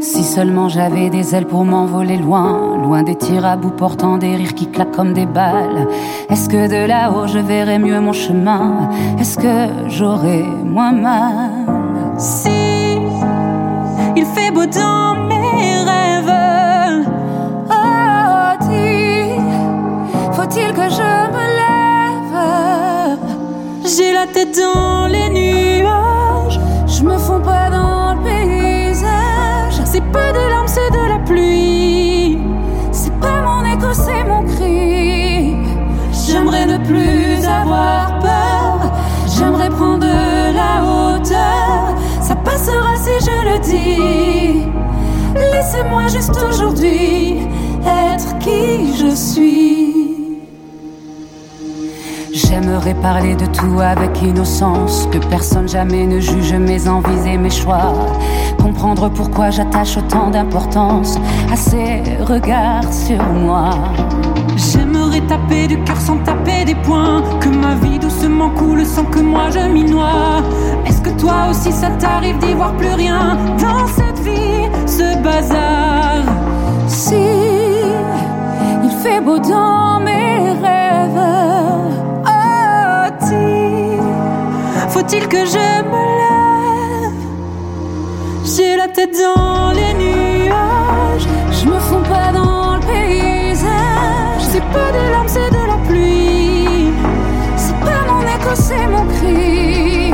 Speaker 23: Si seulement j'avais des ailes pour m'envoler loin, loin des tirs à bout portant des rires qui claquent comme des balles. Est-ce que de là-haut je verrais mieux mon chemin? Est-ce que j'aurais moins mal?
Speaker 21: Si il fait beau dans mes rêves, faut-il que je me lève J'ai la tête dans les nuages, je me fonds pas dans le paysage. C'est pas de larmes, c'est de la pluie. C'est pas mon écho, c'est mon cri. J'aimerais ne plus avoir peur. J'aimerais prendre de la hauteur. Ça passera si je le dis. Laissez-moi juste aujourd'hui être qui je suis.
Speaker 23: J'aimerais parler de tout avec innocence, que personne jamais ne juge mes envies et mes choix. Comprendre pourquoi j'attache autant d'importance à ces regards sur moi.
Speaker 21: J'aimerais taper du cœur sans taper des poings. Que ma vie doucement coule sans que moi je m'y noie. Est-ce que toi aussi ça t'arrive d'y voir plus rien dans cette vie, ce bazar? Si il fait beau dans mes faut-il que je me lève? J'ai la tête dans les nuages, je me fonds pas dans le paysage. C'est pas de larmes, c'est de la pluie. C'est pas mon écho, c'est mon cri.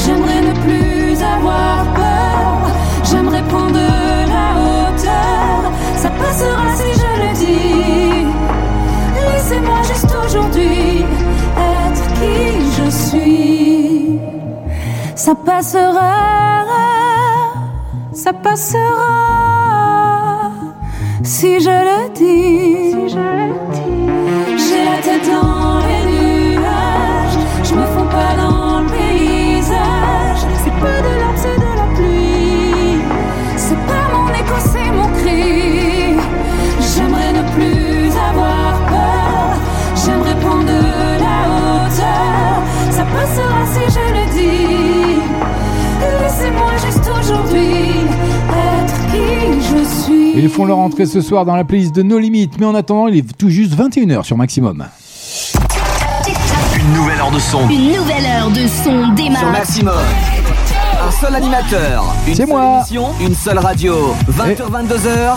Speaker 21: J'aimerais ne plus avoir peur. J'aimerais prendre la hauteur. Ça passera Ça passera, ça passera. Si je le dis, j'ai la tête dans les nuages, je me fonds pas dans le
Speaker 2: Ils font leur entrée ce soir dans la playlist de No Limit. Mais en attendant, il est tout juste 21h sur Maximum.
Speaker 1: Une nouvelle heure de son.
Speaker 24: Une nouvelle heure de son démarre.
Speaker 1: Sur Maximum. Un seul animateur. Une seule émission, une seule radio. 20h22h.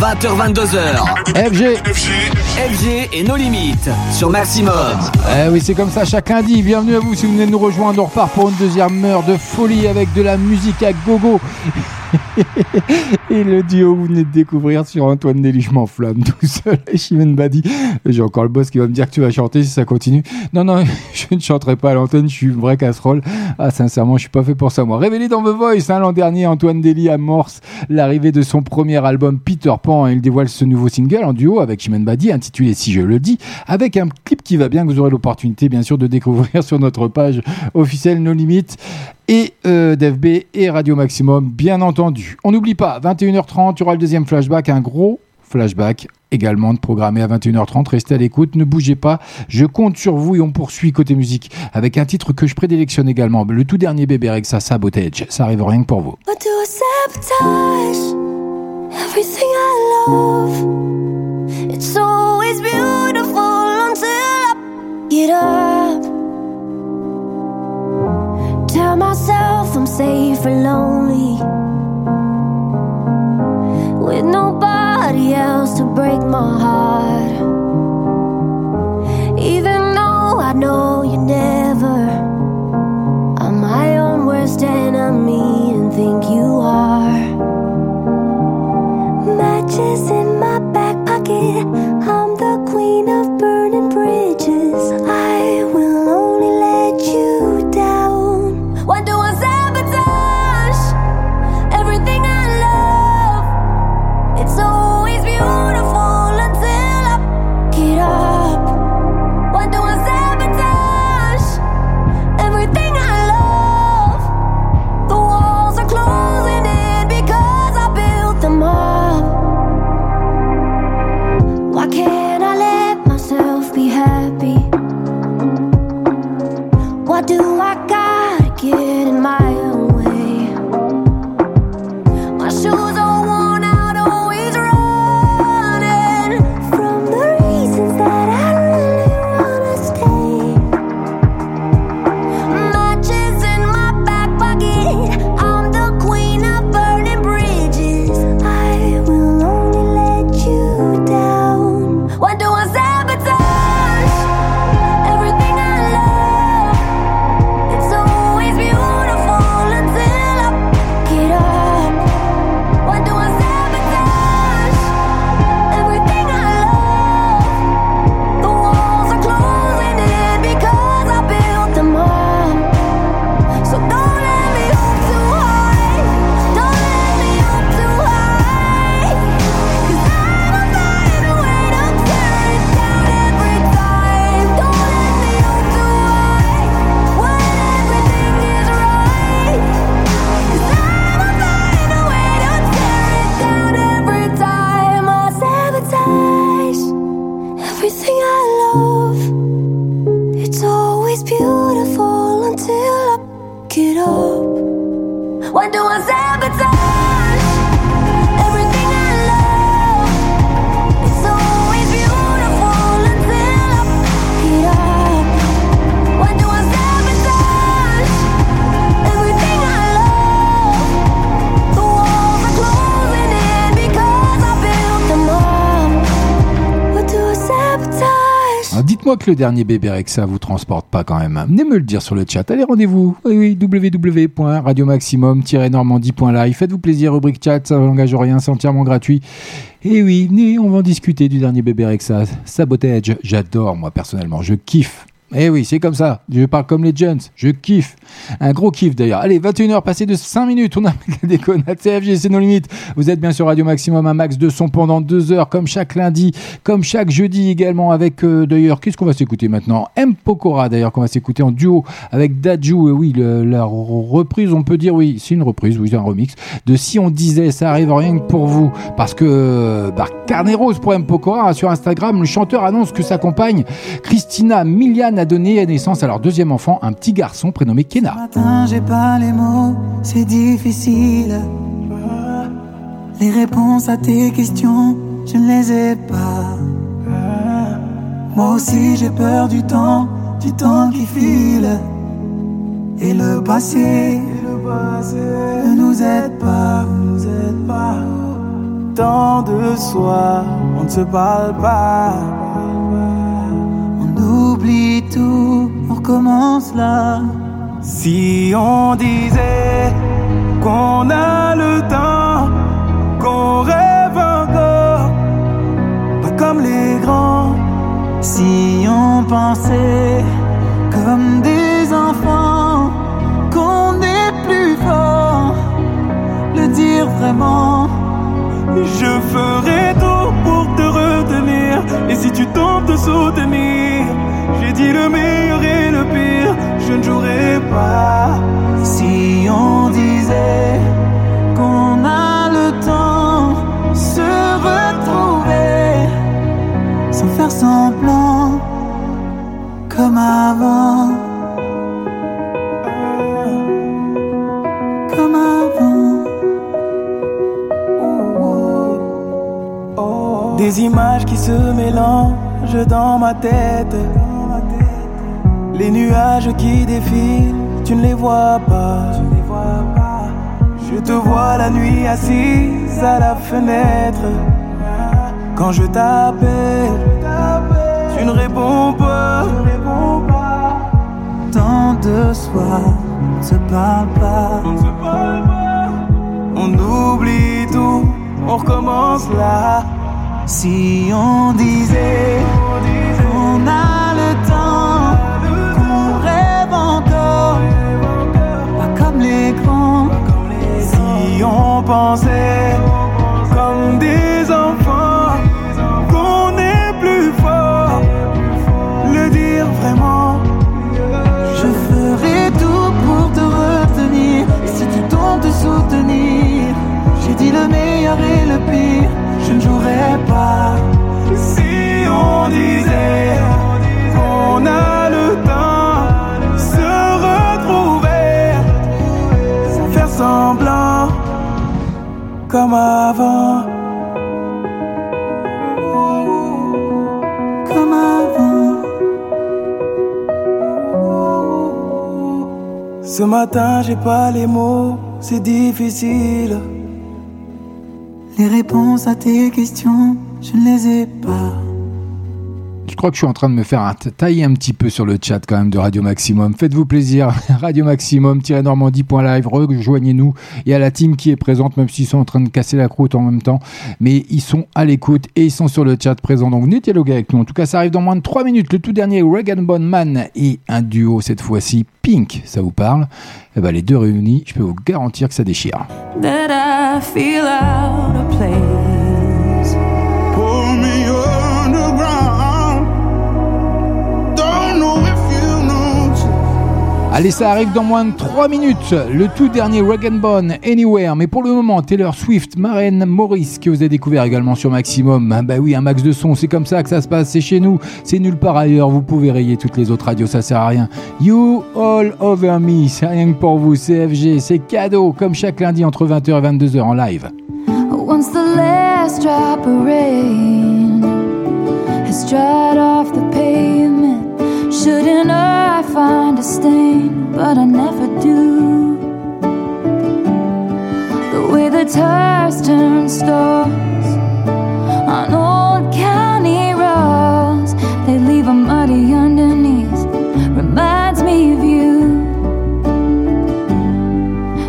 Speaker 1: 20h22h.
Speaker 2: FG.
Speaker 1: FG et nos limites. Sur Maximum.
Speaker 2: Eh oui, c'est comme ça chaque lundi. Bienvenue à vous si vous venez de nous rejoindre. On repart pour une deuxième heure de folie avec de la musique à gogo. Et le duo vous venez de découvrir sur Antoine Dely, je m'enflamme tout seul. Chimène Badi, j'ai encore le boss qui va me dire que tu vas chanter si ça continue. Non, non, je ne chanterai pas à l'antenne, je suis une vraie casserole. Ah, sincèrement, je suis pas fait pour ça, moi. Révélé dans The Voice, hein, l'an dernier, Antoine Dely amorce l'arrivée de son premier album Peter Pan. Il dévoile ce nouveau single en duo avec Chimène Badi, intitulé Si je le dis, avec un clip qui va bien, que vous aurez l'opportunité, bien sûr, de découvrir sur notre page officielle No Limites et euh, d'FB et Radio Maximum, bien entendu. On n'oublie pas, 21h30, il y aura le deuxième flashback, un gros Flashback également de programmer à 21h30. Restez à l'écoute, ne bougez pas. Je compte sur vous et on poursuit côté musique avec un titre que je prédélectionne également. Le tout dernier bébé Rexa Sabotage. Ça arrive rien que pour vous.
Speaker 8: Tell myself I'm safe and lonely. With nobody else to break my heart.
Speaker 2: Que le dernier bébé Rexa vous transporte pas quand même. Venez me le dire sur le chat. Allez, rendez-vous. Oui, oui, www.radiomaximum-normandie.live. Faites-vous plaisir, rubrique chat, ça n'engage rien, c'est entièrement gratuit. Et oui, venez, on va en discuter du dernier bébé Rexa. Sabotage, j'adore moi personnellement, je kiffe. Eh oui, c'est comme ça. Je parle comme les Jones. Je kiffe. Un gros kiff d'ailleurs. Allez, 21h passé de 5 minutes. On a la déconnade. CFG, c'est nos limites. Vous êtes bien sur Radio Maximum, un max de son pendant 2 heures, comme chaque lundi, comme chaque jeudi également. Avec euh, d'ailleurs, qu'est-ce qu'on va s'écouter maintenant? M. Pokora d'ailleurs, qu'on va s'écouter en duo avec Daju. Et oui, la reprise, on peut dire, oui, c'est une reprise, oui, c'est un remix de Si on disait, ça arrive rien que pour vous. Parce que, bah, carnet rose pour M. Pokora sur Instagram, le chanteur annonce que sa compagne, Christina Milian, a donné naissance à leur deuxième enfant, un petit garçon prénommé Kena.
Speaker 25: matin, j'ai pas les mots, c'est difficile. Les réponses à tes questions, je ne les ai pas. Moi aussi, j'ai peur du temps, du temps qui file. Et le passé, ne nous aide pas, nous aide pas.
Speaker 7: Tant de soirs, on ne se parle pas.
Speaker 25: On oublie tout, on recommence là.
Speaker 7: Si on disait qu'on a le temps, qu'on rêve encore, pas comme les grands.
Speaker 25: Si on pensait comme des enfants qu'on est plus fort, le dire vraiment.
Speaker 7: Je ferai tout pour te retenir. Et si tu tentes de soutenir, dit le meilleur et le pire, je ne jouerai pas.
Speaker 25: Si on disait qu'on a le temps se retrouver sans faire semblant comme avant. Comme avant. Oh.
Speaker 7: Des images qui se mélangent dans ma tête les nuages qui défilent, tu ne les vois pas. Je te vois la nuit assise à la fenêtre. Quand je t'appelle, tu ne réponds pas.
Speaker 25: Tant de soirs, on ne se parle pas.
Speaker 7: On oublie tout, on recommence là.
Speaker 25: Si on disait qu'on a le temps,
Speaker 7: Si on pensait comme des enfants qu'on est plus fort, le dire vraiment.
Speaker 25: Je ferai tout pour te retenir. Si tu tombes te soutenir, j'ai dit le meilleur et le pire. Je ne jouerai pas.
Speaker 7: Si on disait qu'on a comme avant.
Speaker 25: Comme avant.
Speaker 7: Ce matin, j'ai pas les mots, c'est difficile.
Speaker 25: Les réponses à tes questions, je ne les ai pas.
Speaker 2: Je crois que je suis en train de me faire un tailler un petit peu sur le chat quand même de Radio Maximum. Faites-vous plaisir. Radio Maximum-normandie.live. Rejoignez-nous. Et à la team qui est présente, même s'ils sont en train de casser la croûte en même temps. Mais ils sont à l'écoute et ils sont sur le chat présent. Donc venez dialoguer avec nous. En tout cas, ça arrive dans moins de 3 minutes. Le tout dernier Regan Bone Man et un duo cette fois-ci. Pink, ça vous parle? Eh ben, les deux réunis, je peux vous garantir que ça déchire.
Speaker 26: that I feel out of place.
Speaker 2: Allez, ça arrive dans moins de 3 minutes. Le tout dernier Rag and Bone Anywhere. Mais pour le moment, Taylor Swift, Maren Morris, que vous avez découvert également sur Maximum. Ah Bah oui, un max de son, c'est comme ça que ça se passe. C'est chez nous, c'est nulle part ailleurs. Vous pouvez rayer toutes les autres radios, ça sert à rien. You All Over Me, c'est rien que pour vous. CFG, c'est cadeau, comme chaque lundi entre 20h et 22h en live.
Speaker 27: Once the last drop rain shouldn't I find a stain? But I never do. The way the tires turn stars on old county roads, they leave a muddy underneath. Reminds me of you.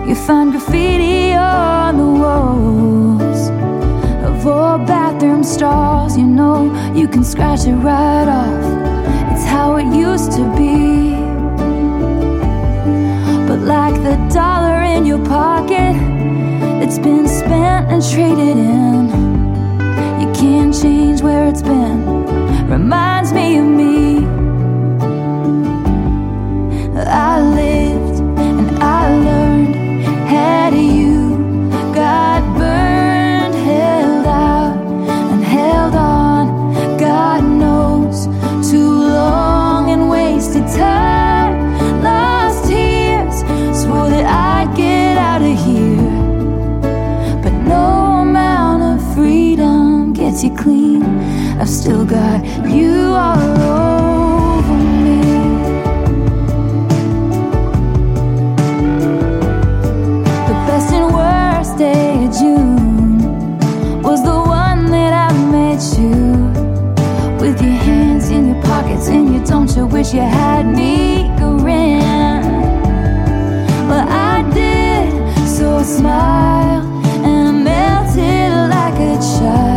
Speaker 27: You find graffiti on the walls of old bathroom stalls. You know you can scratch it right off. How it used to be. But like the dollar in your pocket, it's been spent and traded in. You can't change where it's been. Reminds me of me. I lived and I learned had clean. I've still got you all over me. The best and worst day of June was the one that I met you. With your hands in your pockets and you don't you wish you had me grin. But I did, so I smiled and I melted like a child.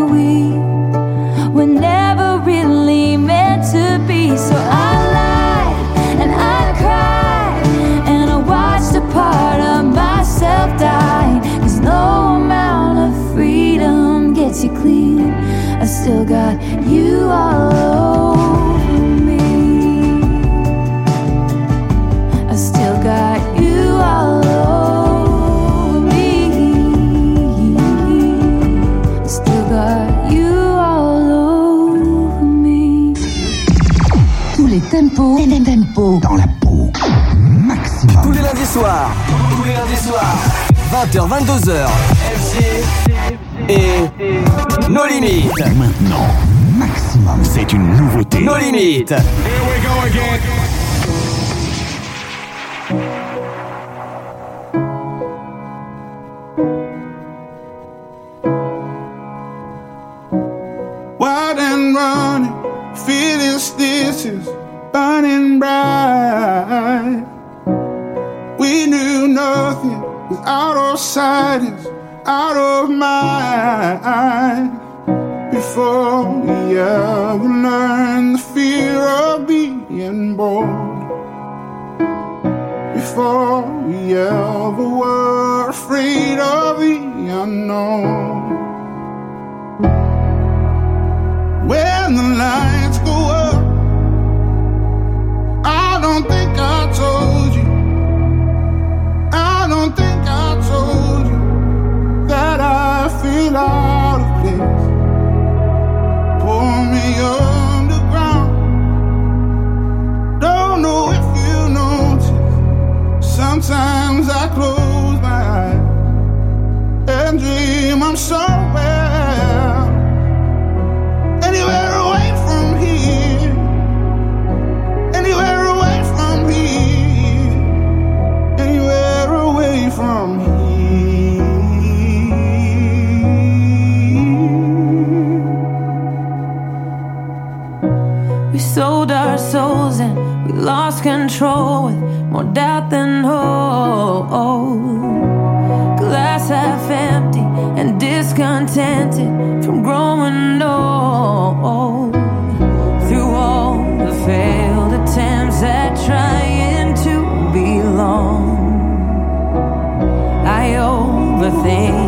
Speaker 27: we? We're never really meant to be. So I lied and I cried and I watched a part of myself die. Cause no amount of freedom gets you clean. I still got you all.
Speaker 3: Tempo, tempo, dans la peau. Maximum.
Speaker 1: Tous les lundis soirs. Tous les lundis soirs. 20h, 22h. FG et nos limites.
Speaker 28: Maintenant,
Speaker 3: Maximum.
Speaker 28: c'est une nouveauté.
Speaker 1: Nos limites.
Speaker 26: Wild bright. We knew nothing was out of sight, is out of mind. Before we ever learned the fear of being born. Before we ever were afraid of the unknown. When the lights go up, I don't think I told you. I don't think I told you that I feel out of place. Pull me underground. Don't know if you. Sometimes I close my eyes and dream I'm somewhere. Anywhere
Speaker 27: lost control with more doubt than hope. Glass half empty and discontented from growing old. Through all the failed attempts at trying to belong, I overthink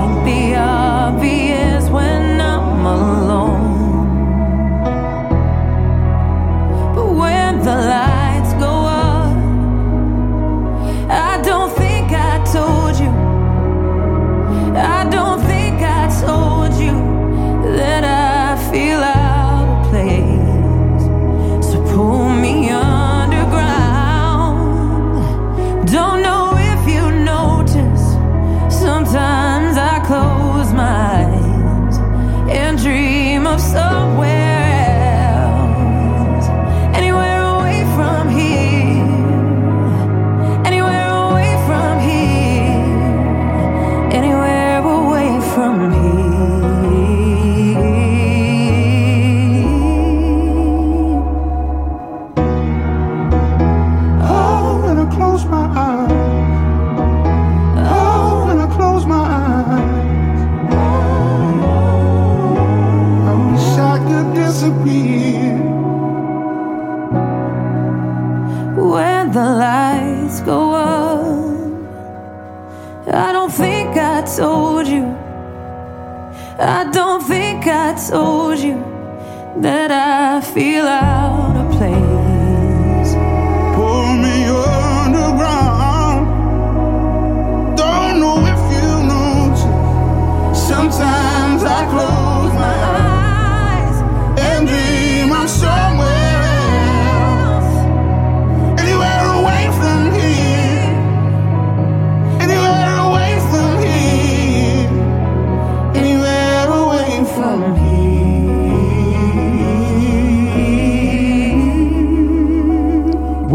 Speaker 26: when
Speaker 27: the lights go up. I don't think I told you. I don't think I told you that I feel out of place.
Speaker 26: Pull me underground. Don't know if you notice. Sometimes I close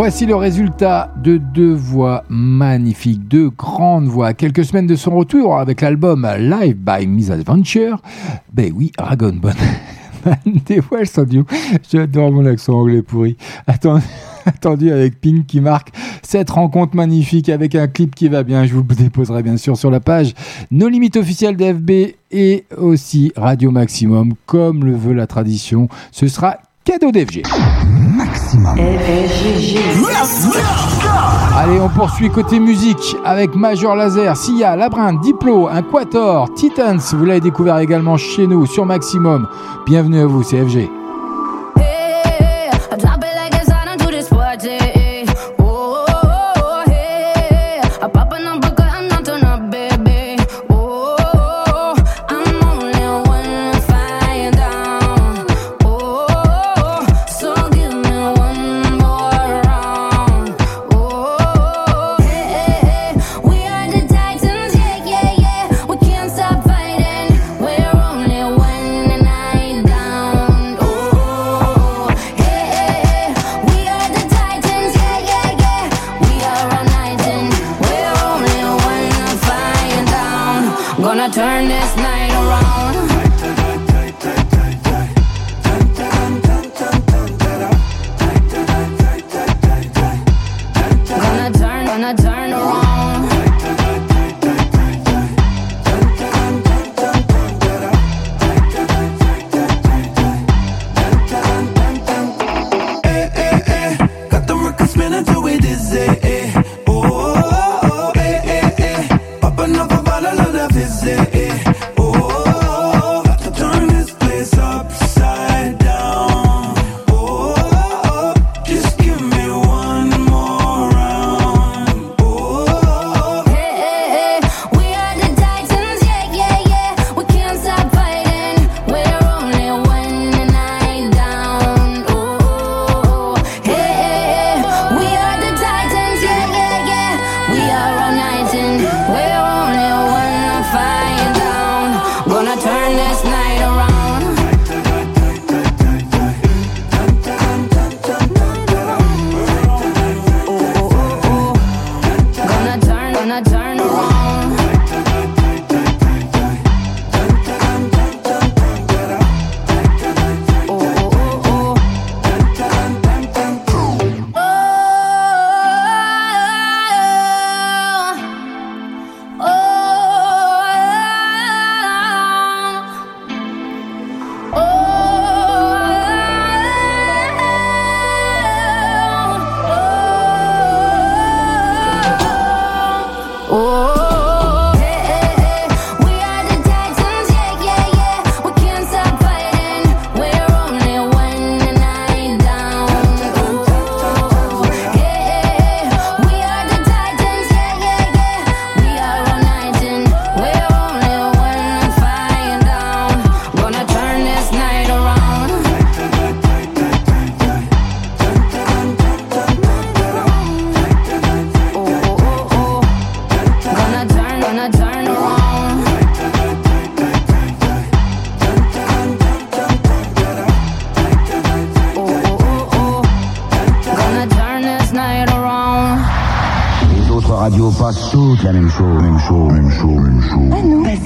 Speaker 2: Voici le résultat de deux voix magnifiques, deux grandes voix. Quelques semaines de son retour avec l'album Live by Miss Adventure. Ben oui, Dragon Bone. Des Wells Audio. J'adore mon accent anglais pourri. Attendu avec Pink qui marque cette rencontre magnifique avec un clip qui va bien. Je vous le déposerai bien sûr sur la page Nos limites officielles d'FB et aussi Radio Maximum comme le veut la tradition. Ce sera cadeau d'FG.
Speaker 3: Maximum.
Speaker 2: Allez, on poursuit côté musique avec Major Laser, Sia, Labyrinth, Diplo, un Quator, Titans. Vous l'avez découvert également chez nous sur Maximum. Bienvenue à vous, c'est FG.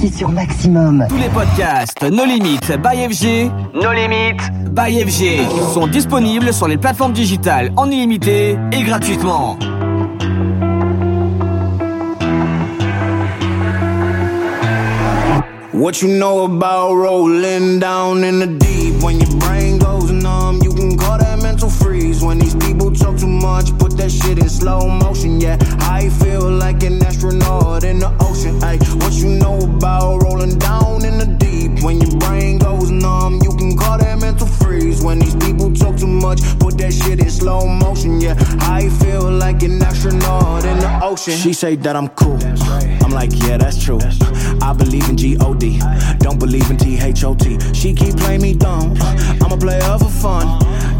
Speaker 6: Passez sur Maximum.
Speaker 1: Tous les podcasts No Limites by FG, No Limites by FG sont disponibles sur les plateformes digitales en illimité et gratuitement.
Speaker 15: What you know about rolling down in the deep? When your brain goes numb, you can call that mental freeze. When these people talk too much, put that shit in slow motion. Yeah, I feel like an astronaut in the ocean. Ay, what you know about rolling down in the deep? When your brain goes numb, you can call that mental freeze. When these people talk too much, put that shit in slow motion. Yeah, I feel like an astronaut in the ocean. She say that I'm cool. I'm like, yeah, that's true. I believe in G-O-D, don't believe in T-H-O-T. She keep playing me dumb. I'm a player for fun.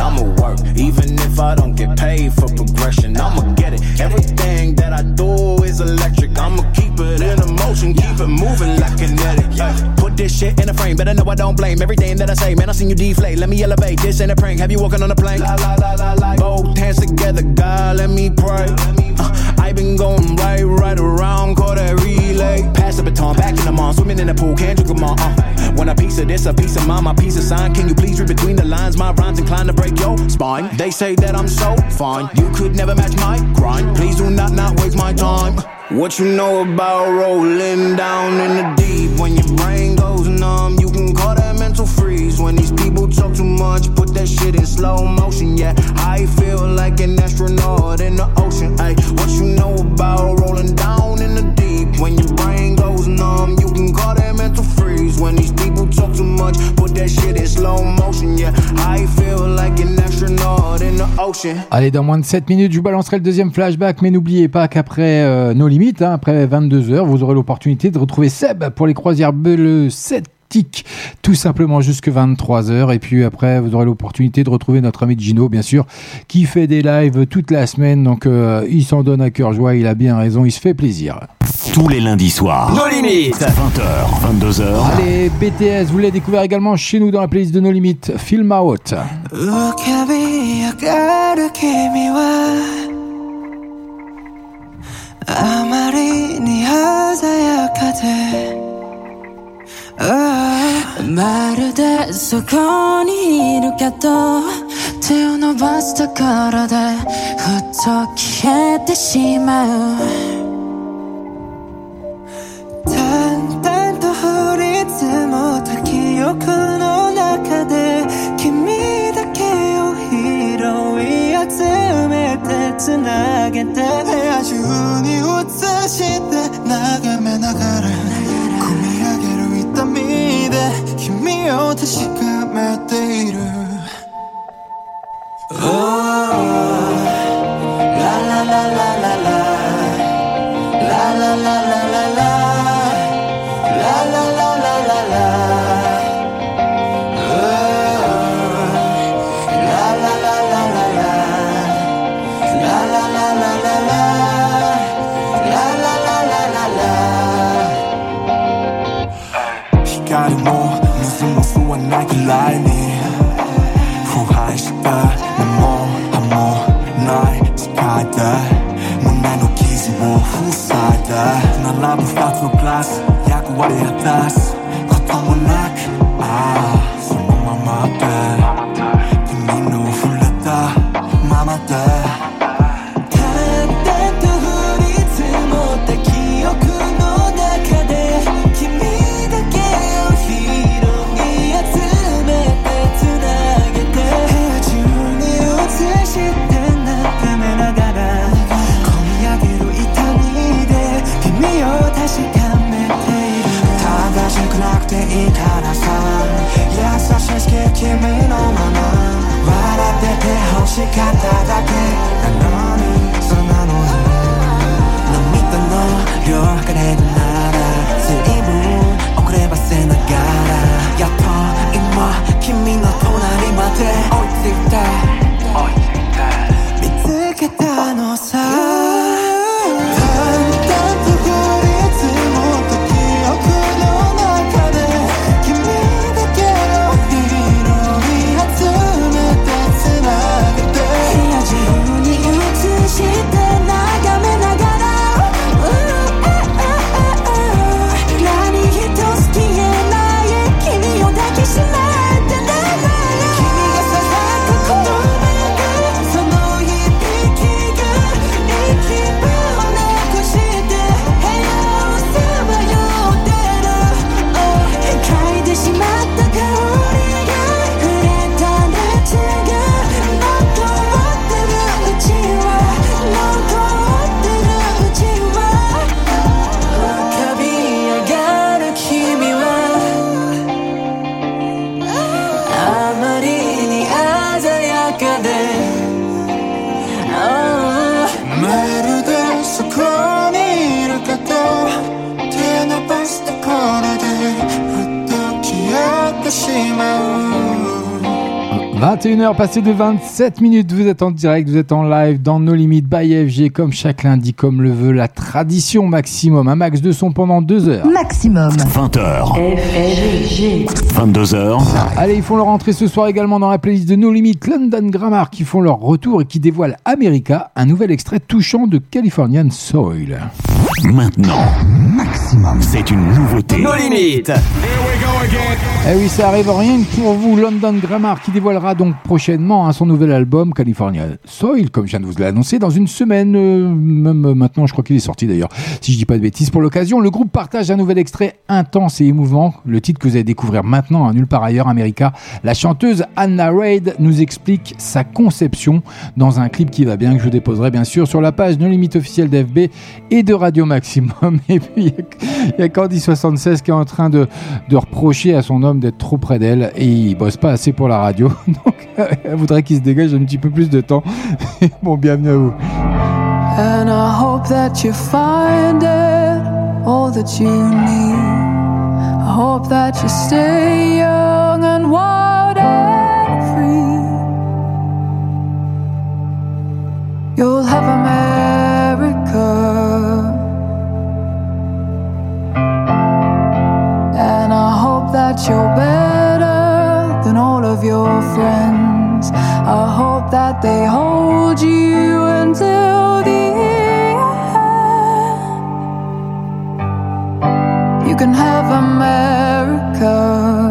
Speaker 15: I'ma work, even if I don't get paid for progression. I'ma get it. Everything that I do is electric. I'ma keep it in a motion, keep it moving like kinetic. Ay, Put this shit in a frame, better know I don't blame everything that I say. Man, I seen you deflate. Let me elevate. This ain't a prank. Have you walking on a plane? La, la, la, la, la. Both hands together, God, let me pray. Uh, I been going right, right around, call that relay. Pass the baton, back in the mall, swimming in the pool, can't drink them all. Uh. Want a piece of this, a piece of mine, my piece of sign. Can you please read between the lines? My rhymes inclined to break your spine. They say that I'm so fine, you could never match my grind. Please do not not waste my time. What you know about rolling down in the deep? When your brain goes numb, you can call that mental freeze. When these people talk too much, put that shit in slow motion. Yeah, I feel like an astronaut in the ocean. Ay, what you know about rolling down in the deep? When your brain
Speaker 2: Allez, dans moins de 7 minutes, je vous balancerai le deuxième flashback, mais n'oubliez pas qu'après euh, nos limites, hein, après 22h, vous aurez l'opportunité de retrouver Seb pour les croisières bleues 7 tout simplement jusque 23h. Et puis après, vous aurez l'opportunité de retrouver notre ami Gino, bien sûr, qui fait des lives toute la semaine. Donc euh, il s'en donne à cœur joie, il a bien raison, il se fait plaisir.
Speaker 3: Tous les lundis soirs.
Speaker 1: Nos limites
Speaker 3: 20h, 22h.
Speaker 2: Allez BTS, vous l'avez découvert également chez nous dans la playlist de Nos limites, Film Out.
Speaker 29: 아무리 네 허사역하듯 まるでそこにいるけど手を伸ばすところでふっと消えてしまう。淡々と降り積もった記憶の中で君だけを拾い集めてつなげて部屋中に la la la
Speaker 25: Da, να λάβω στάθμο πλάς Για κουβάρια τάς Κοτόμουν
Speaker 2: 21h passé de 27 minutes, vous êtes en direct, vous êtes en live dans nos limites by FG comme chaque lundi, comme le veut la tradition maximum, un max de son pendant 2 heures.
Speaker 30: Maximum.
Speaker 3: 20h.
Speaker 30: FG.
Speaker 3: 22h.
Speaker 2: Allez, ils font leur entrée ce soir également dans la playlist de No Limit London Grammar qui font leur retour et qui dévoilent America, un nouvel extrait touchant de Californian Soil.
Speaker 3: Maintenant. Maximum. C'est une nouveauté.
Speaker 1: Nos limites.
Speaker 2: Eh oui, ça arrive rien que pour vous, London Grammar qui dévoilera donc prochainement hein, son nouvel album California Soil, comme je viens de vous l'annoncer, dans une semaine, euh, même maintenant je crois qu'il est sorti d'ailleurs, si je dis pas de bêtises. Pour l'occasion, le groupe partage un nouvel extrait intense et émouvant, le titre que vous allez découvrir maintenant à Nulle part ailleurs, America. La chanteuse Anna Reid nous explique sa conception dans un clip qui va bien, que je déposerai bien sûr sur la page No Limite officielle d'FB et de Radio Maximum. Et puis il y a Candy76 qui est en train de, de reprocher à son homme d'être trop près d'elle et il bosse pas assez pour la radio. elle voudrait qu'il se dégage un petit peu plus de temps. bon, bienvenue à vous.
Speaker 21: And I hope that you find it all that you need. I hope that you stay young and wild and free. You'll have America. And I hope that you're better of your friends. I hope that they hold you until the end. You can have America.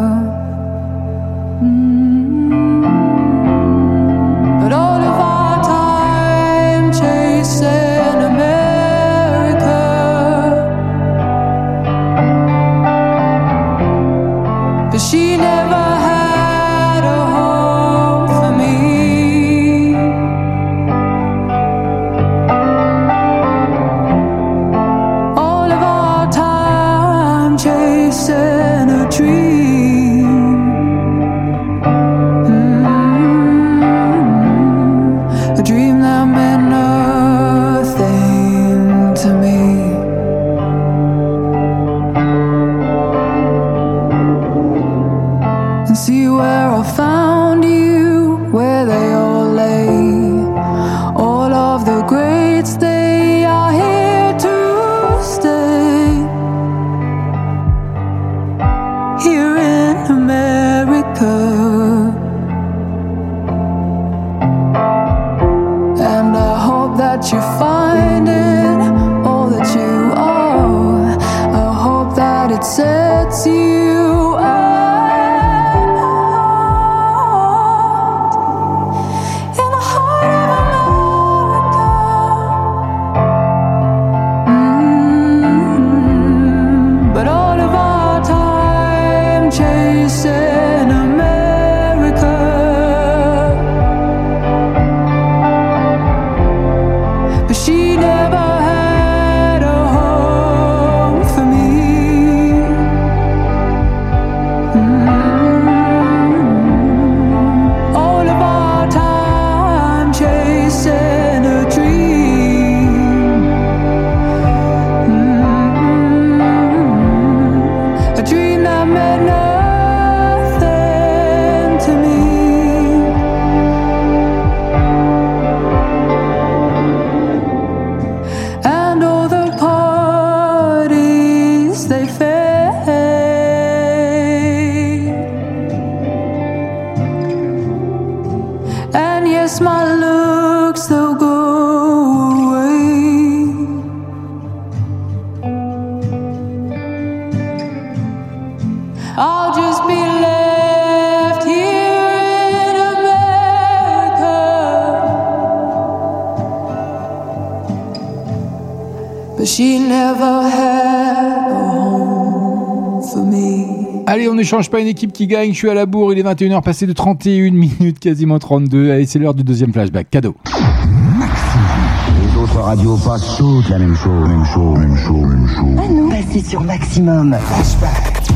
Speaker 2: Allez, on ne change pas une équipe qui gagne. Je suis à la bourre. Il est 21h passé de 31 minutes, quasiment 32. Allez, c'est l'heure du deuxième flashback. Cadeau.
Speaker 6: Les autres radios passent toutes la même chose, même chose, même chose, même chose.
Speaker 11: Ah non, passez sur maximum.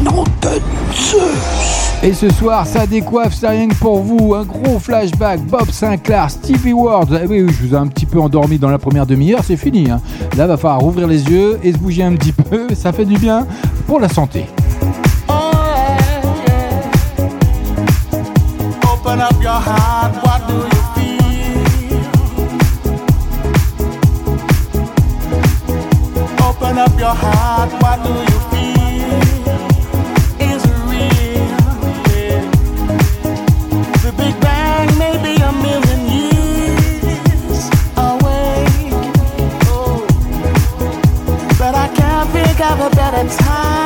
Speaker 6: Non de
Speaker 2: Et ce soir, ça décoiffe, c'est rien que pour vous. Un gros flashback. Bob Sinclair, Stevie Ward. Eh oui, oui, je vous ai un petit peu endormi dans la première demi-heure, c'est fini. hein. Là, va falloir ouvrir les yeux et se bouger un petit peu. Ça fait du bien pour la santé.
Speaker 26: Open up your heart, what do you feel? Open up your heart, what do you feel? Is real? The Big Bang may be a million years away. Oh. But I can't think of a better time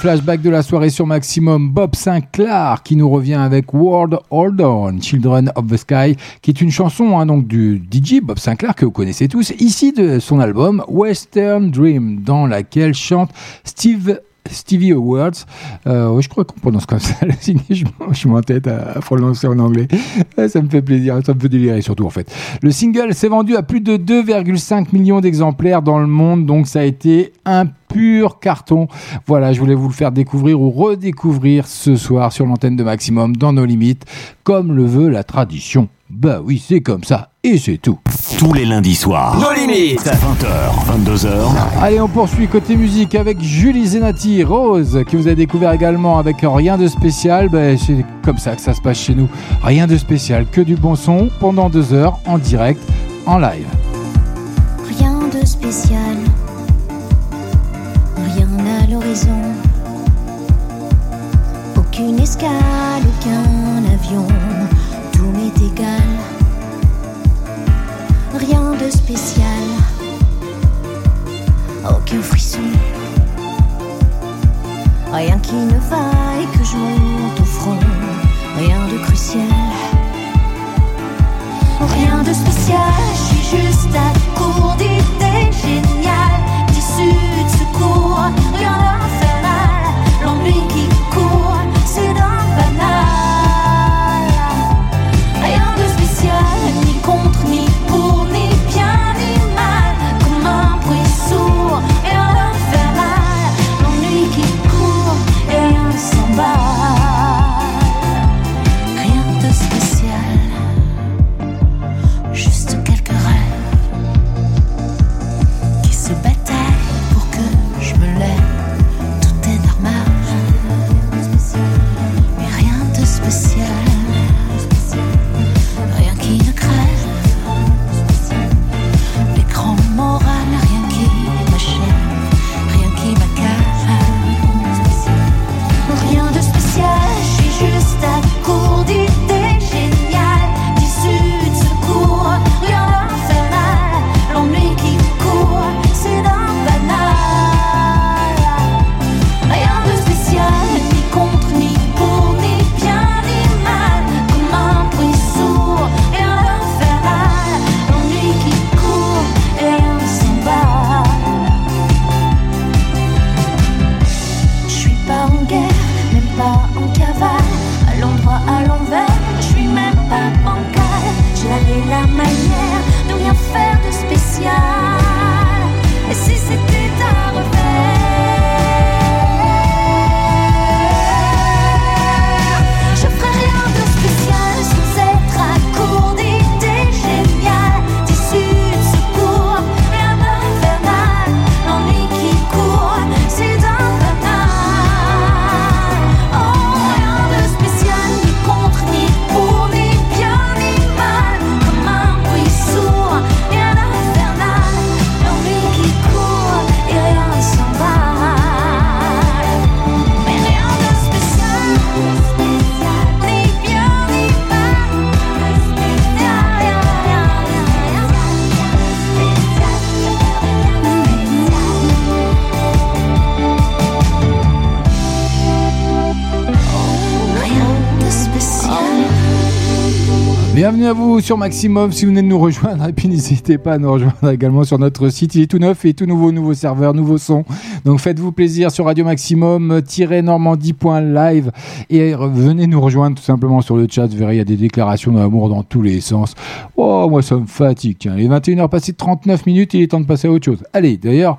Speaker 2: flashback de la soirée sur Maximum, Bob Sinclair qui nous revient avec World Hold On, Children of the Sky, qui est une chanson hein, donc du DJ Bob Sinclair que vous connaissez tous, ici de son album Western Dream, dans laquelle chante Steve Stevie Awards, euh, je crois qu'on prononce comme ça. le signe, je, je suis en tête à, prononcer en anglais. Ça me fait plaisir, ça me fait délirer surtout en fait. Le single s'est vendu à plus de 2,5 millions d'exemplaires dans le monde, donc ça a été un pur carton. Voilà, je voulais vous le faire découvrir ou redécouvrir ce soir sur l'antenne de Maximum dans nos limites, comme le veut la tradition. Bah oui, c'est comme ça, et c'est tout.
Speaker 3: Tous les lundis soirs.
Speaker 1: Nos limites.
Speaker 3: 20h, 22h.
Speaker 2: Allez, on poursuit côté musique avec Julie Zenati, Rose, que vous avez découvert également avec rien de spécial. Ben, c'est comme ça que ça se passe chez nous. Rien de spécial, que du bon son pendant deux heures en direct, en live.
Speaker 13: Rien de spécial, rien à l'horizon. Aucune escale, aucun avion, Rien de spécial, aucun frisson. Rien qui ne va et que je monte au front, rien de crucial. Rien de spécial, je suis juste à court d'idées
Speaker 2: Bienvenue à vous sur Maximum si vous venez de nous rejoindre et puis n'hésitez pas à nous rejoindre également sur notre site, il est tout neuf et tout nouveau, nouveau serveur, nouveau son. Donc faites-vous plaisir sur Radio Maximum-normandie.live et venez nous rejoindre tout simplement sur le chat, vous verrez il y a des déclarations d'amour dans tous les sens. Oh moi ça me fatigue, tiens. il est 21h passé de 39 minutes, il est temps de passer à autre chose. Allez d'ailleurs,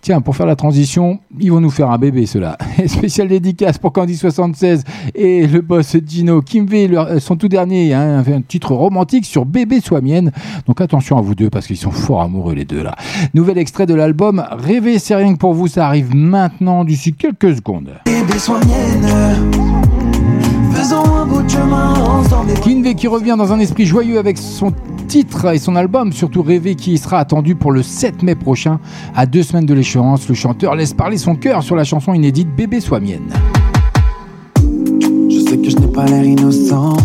Speaker 2: tiens pour faire la transition, ils vont nous faire un bébé ceux-là. Spécial dédicace pour Candy76 et le boss Gino Kimvé, leur- son tout dernier, hein, un titre romantique sur Bébé Sois Mienne. Donc attention à vous deux parce qu'ils sont fort amoureux les deux là. Nouvel extrait de l'album Rêver c'est rien que pour vous, ça arrive maintenant d'ici quelques secondes.
Speaker 16: Bébé sois mienne Faisons un bout de chemin ensemble
Speaker 2: Kinvey qui revient dans un esprit joyeux avec son titre et son album, surtout Rêver, qui sera attendu pour le 7 mai prochain. À deux semaines de l'échéance, le chanteur laisse parler son cœur sur la chanson inédite Bébé Sois Mienne.
Speaker 31: Je sais que je n'ai pas l'air innocent,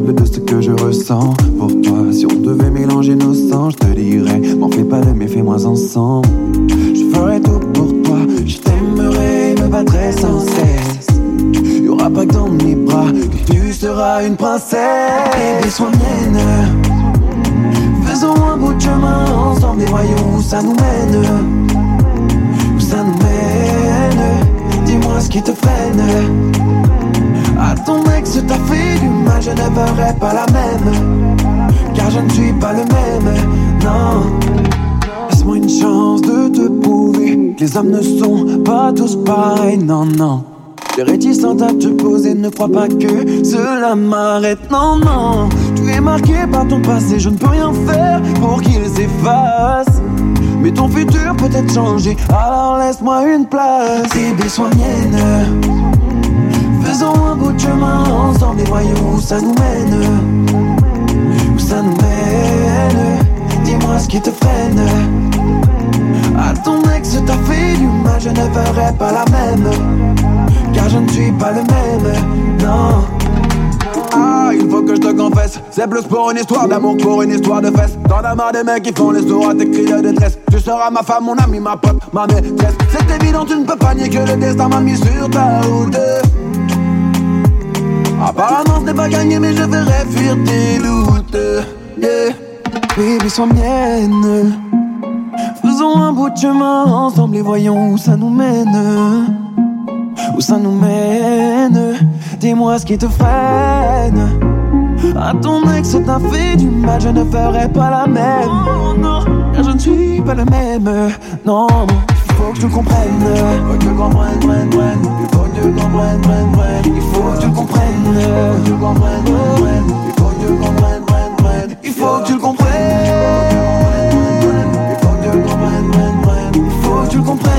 Speaker 31: de ce que je ressens pour toi. Si on devait mélanger nos sangs, je te dirais, m'en fais pas de mais fais-moi ensemble. Je ferai tout pour toi, je t'aimerai, me battrai sans cesse. Y aura pas que dans mes bras que tu seras une princesse. Bébé, sois mienne. Faisons un bout de chemin ensemble et voyons où ça nous mène. Où ça nous mène. Dis-moi ce qui te freine. À ton ex, t'a fait du mal, je ne ferai pas la même. Car je ne suis pas le même, non. Laisse-moi une chance de te prouver les hommes ne sont pas tous pareils, non, non. T'es réticente à te poser, ne crois pas que cela m'arrête, non, non. Tu es marqué par ton passé, je ne peux rien faire pour qu'il s'efface. Mais ton futur peut être changé, alors laisse-moi une place. Bébé, sois mienne. Faisons un bout de chemin ensemble et voyons où ça nous mène. Où ça nous mène. Dis-moi ce qui te freine. À ton ex, t'a fait du mal, je ne ferai pas la même. Car je ne suis pas le même, non.
Speaker 32: Ah, il faut que je te confesse, c'est plus pour une histoire d'amour pour une histoire de fesses. T'en as marre des mecs qui font les sourds à tes cris de détresse. Tu seras ma femme, mon ami, ma pote, ma maîtresse. C'est évident, tu ne peux pas nier que le destin m'a mis sur ta route. Apparemment, ce pas gagné, mais je verrai fuir tes doutes. Yeah.
Speaker 31: Baby, sois mienne. Faisons un bout de chemin ensemble et voyons où ça nous mène. Où ça nous mène. Dis-moi ce qui te freine. À ton ex, t'a fait du mal, je ne ferai pas la même. Non, car je ne suis pas le même. Non, faut que tu comprennes. Faut que tu comprennes, prenne, prenne. Il faut que tu comprennes, prenne, prenne. Il faut que tu comprennes. Faut que tu comprennes, prenne, prenne. Il faut que tu comprennes, prenne, prenne. Il faut que tu comprennes. Il faut que tu comprennes, prenne, prenne. Il faut que tu comprennes.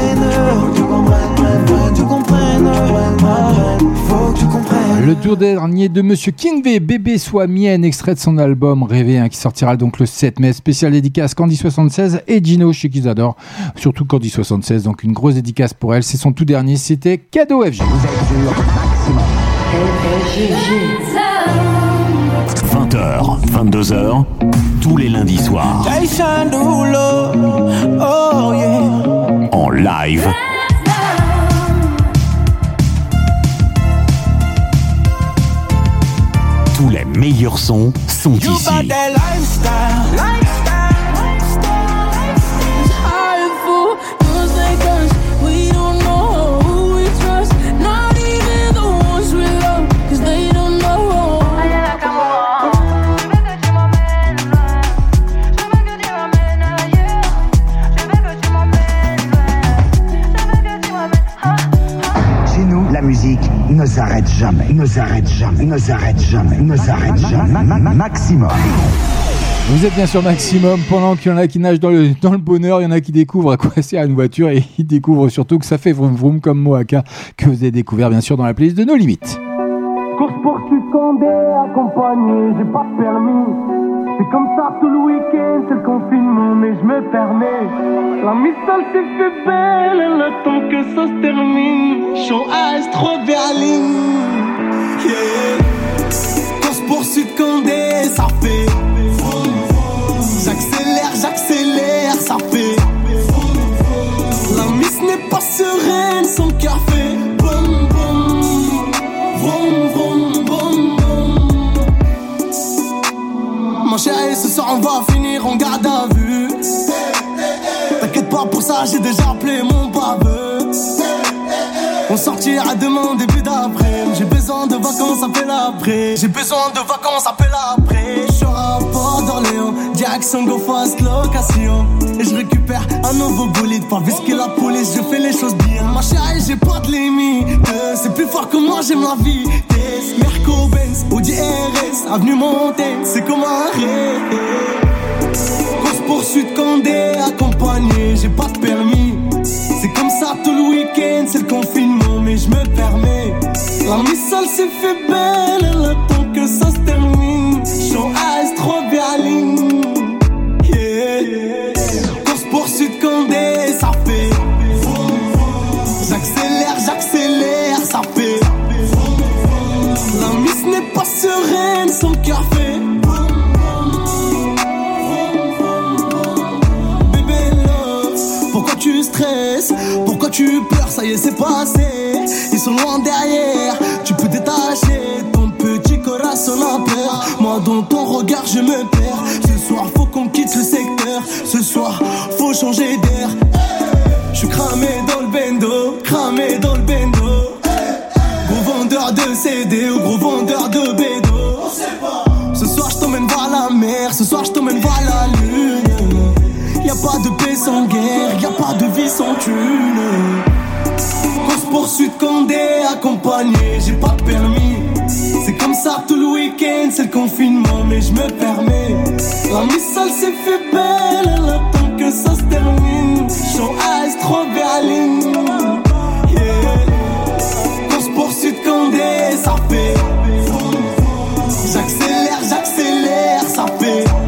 Speaker 31: Le
Speaker 2: tour dernier de Monsieur King V, Bébé soit mienne, extrait de son album Rêver, hein, qui sortira donc le 7 mai. Spécial dédicace Candy 76 et Gino, chez qu'ils adorent. Surtout Candy 76, donc une grosse dédicace pour elle. C'est son tout dernier, c'était Cadeau FG.
Speaker 17: 20h, 22h, tous les lundis soirs,
Speaker 33: Jason Derulo, oh yeah.
Speaker 17: en live. Meilleurs sons sont ici.
Speaker 6: S'arrête jamais, ne s'arrête jamais, ne s'arrête jamais, ne s'arrête jamais. Ma- ma- ma- Maximum.
Speaker 2: Vous êtes bien sur Maximum, pendant qu'il y en a qui nagent dans le, dans le bonheur, il y en a qui découvrent à quoi sert une voiture et ils découvrent surtout que ça fait vroom vroom comme Moaka, que vous avez découvert bien sûr dans la playlist de nos limites.
Speaker 34: Course poursuite Condé accompagné, j'ai pas de permis. C'est comme ça tout le week-end, c'est le confinement, mais je me permets. La missile s'est fait belle, elle attend que ça se termine. Show Ice, trop berline.
Speaker 33: Yeah. Course poursuite Condé, ça fait. J'accélère, j'accélère, ça fait. La miss n'est pas sereine, son cœur Mon chéri, ce soir on va finir en garde à vue. T'inquiète pas pour ça, j'ai déjà appelé mon baveux. On sortira demain début d'après. J'ai besoin de vacances, appelle après. J'ai besoin de vacances, appelle après. Je serai à Port d'Orléans, direction Go Fast location. Et je récupère un nouveau bolide. Pas visquer la police, je fais les choses bien. Ma chérie, j'ai pas de limite. C'est plus fort que moi, j'aime la vie. Merco Benz, Audi RS, avenue Montaigne, c'est comme un rêve. Course poursuite Condé accompagné, j'ai pas de permis. Ça tout le week-end, c'est le confinement, mais je me permets. La missile s'est fait belle, elle attend que ça se termine. Show Ice, trop berline. Yeah. Course poursuite Condé, ça fait. J'accélère, j'accélère, ça fait. La miss n'est pas sereine, son cœur Pourquoi tu pleures Ça y est, c'est passé. Ils sont loin derrière. Tu peux détacher. Ton petit corazon Moi dans ton regard je me perds. Ce soir faut qu'on quitte le secteur. Ce soir faut changer d'air. Je suis cramé dans le bendo Cramé dans le bendo. Gros vendeur de CD ou gros vendeur de bédo Ce soir je t'emmène voir la mer. Ce soir je t'emmène voir la lune Y'a pas de paix sans guerre Y'a pas de vie sans thune Course poursuite Condé accompagné, j'ai pas de permis. C'est comme ça tout le week-end, c'est le confinement, mais je me permets. La missale s'est fait belle, elle attend que ça se termine. Show Ice, trop berline. Yeah. Course poursuite Condé, ça fait. J'accélère, j'accélère, ça fait.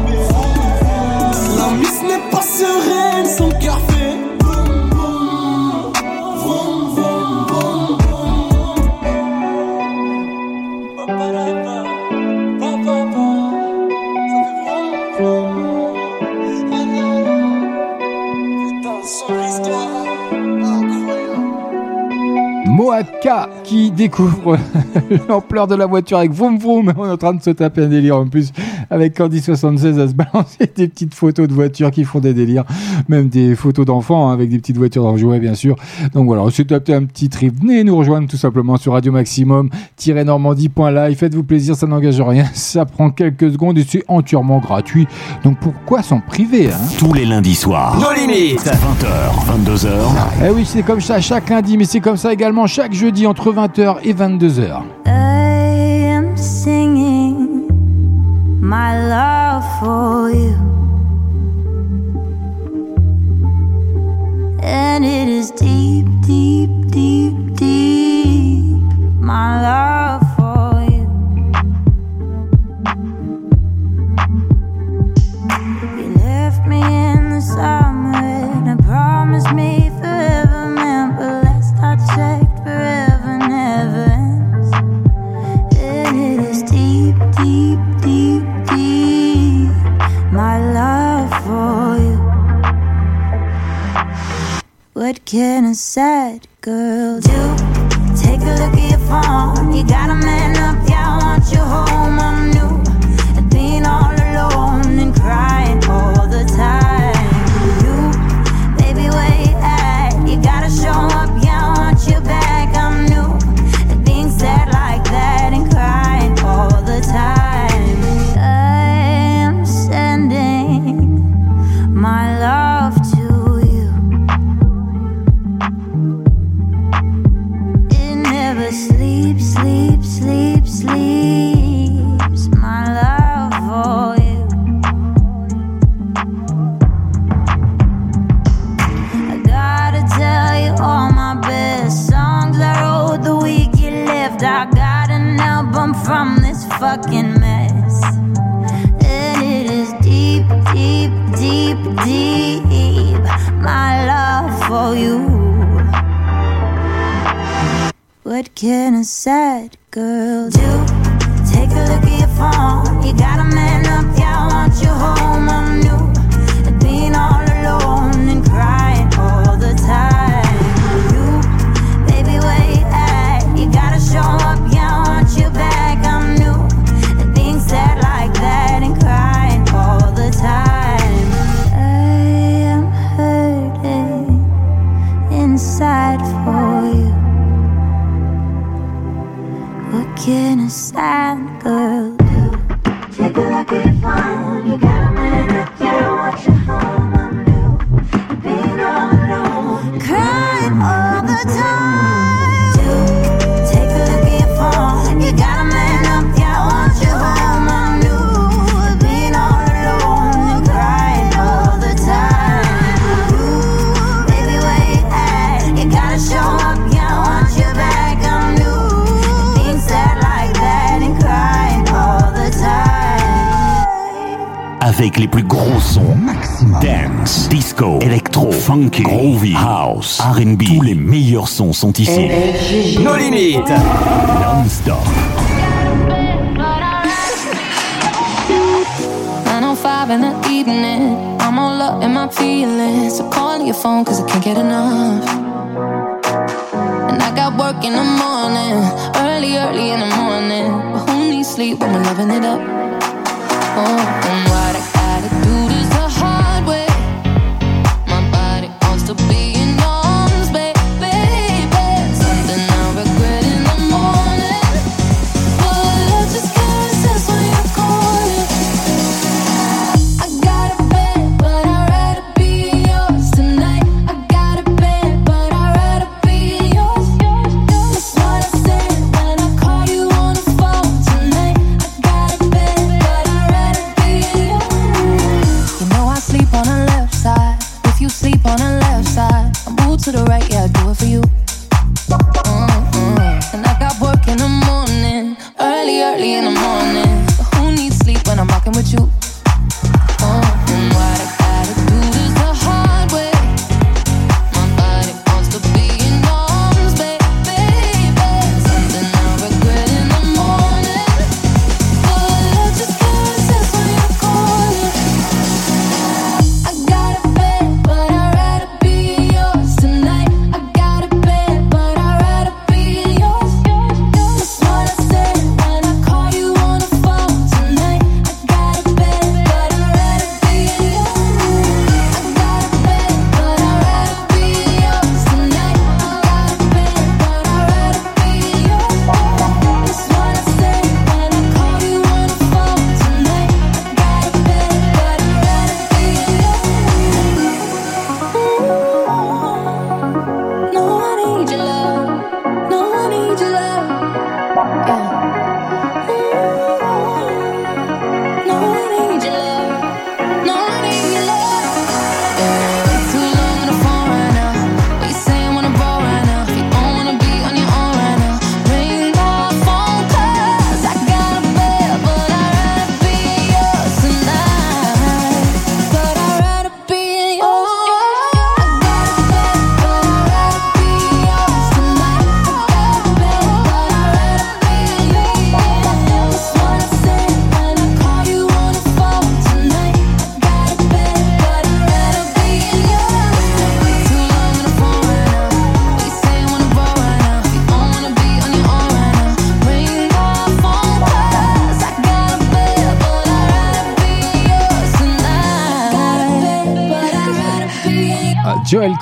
Speaker 2: Qui découvre l'ampleur de la voiture avec Vroom Vroom. On est en train de se taper un délire en plus avec Candy76 à se balancer des petites photos de voitures qui font des délires. Même des photos d'enfants hein, avec des petites voitures dans le jouet, bien sûr. Donc voilà, on s'est tapé un petit trip. Venez nous rejoindre tout simplement sur Radio Maximum-normandie.live. Faites-vous plaisir, ça n'engage rien. Ça prend quelques secondes et c'est entièrement gratuit. Donc pourquoi s'en priver hein?
Speaker 3: Tous les lundis soirs.
Speaker 1: Nos limites.
Speaker 3: 20h, 22h.
Speaker 2: Eh oui, c'est comme ça chaque lundi, mais c'est comme ça également chaque jeudi entre 20h et 22h.
Speaker 12: My love for you. And it is deep, deep, deep, deep. My love for you. You left me in the summer and promised me What can a sad girl do? Take a look at your phone. You got a man up, yeah, I want you home. I'm My love for you. What can a sad girl do? Take a look at your phone. You got a man up, yeah, I want you home.
Speaker 3: avec les plus gros sons. Maximum. Dance, disco, électro, funky, groovy, house, R&B. Tous les meilleurs sons sont ici.
Speaker 1: Eh, eh, Nos limites.
Speaker 3: Non-stop.
Speaker 13: 905 in the evening. I'm all up in my feelings. So call your phone cause I can't get enough. And I got work in the morning. Early, early in the morning. But who needs sleep when we're loving it up?
Speaker 12: Oh, and
Speaker 2: why?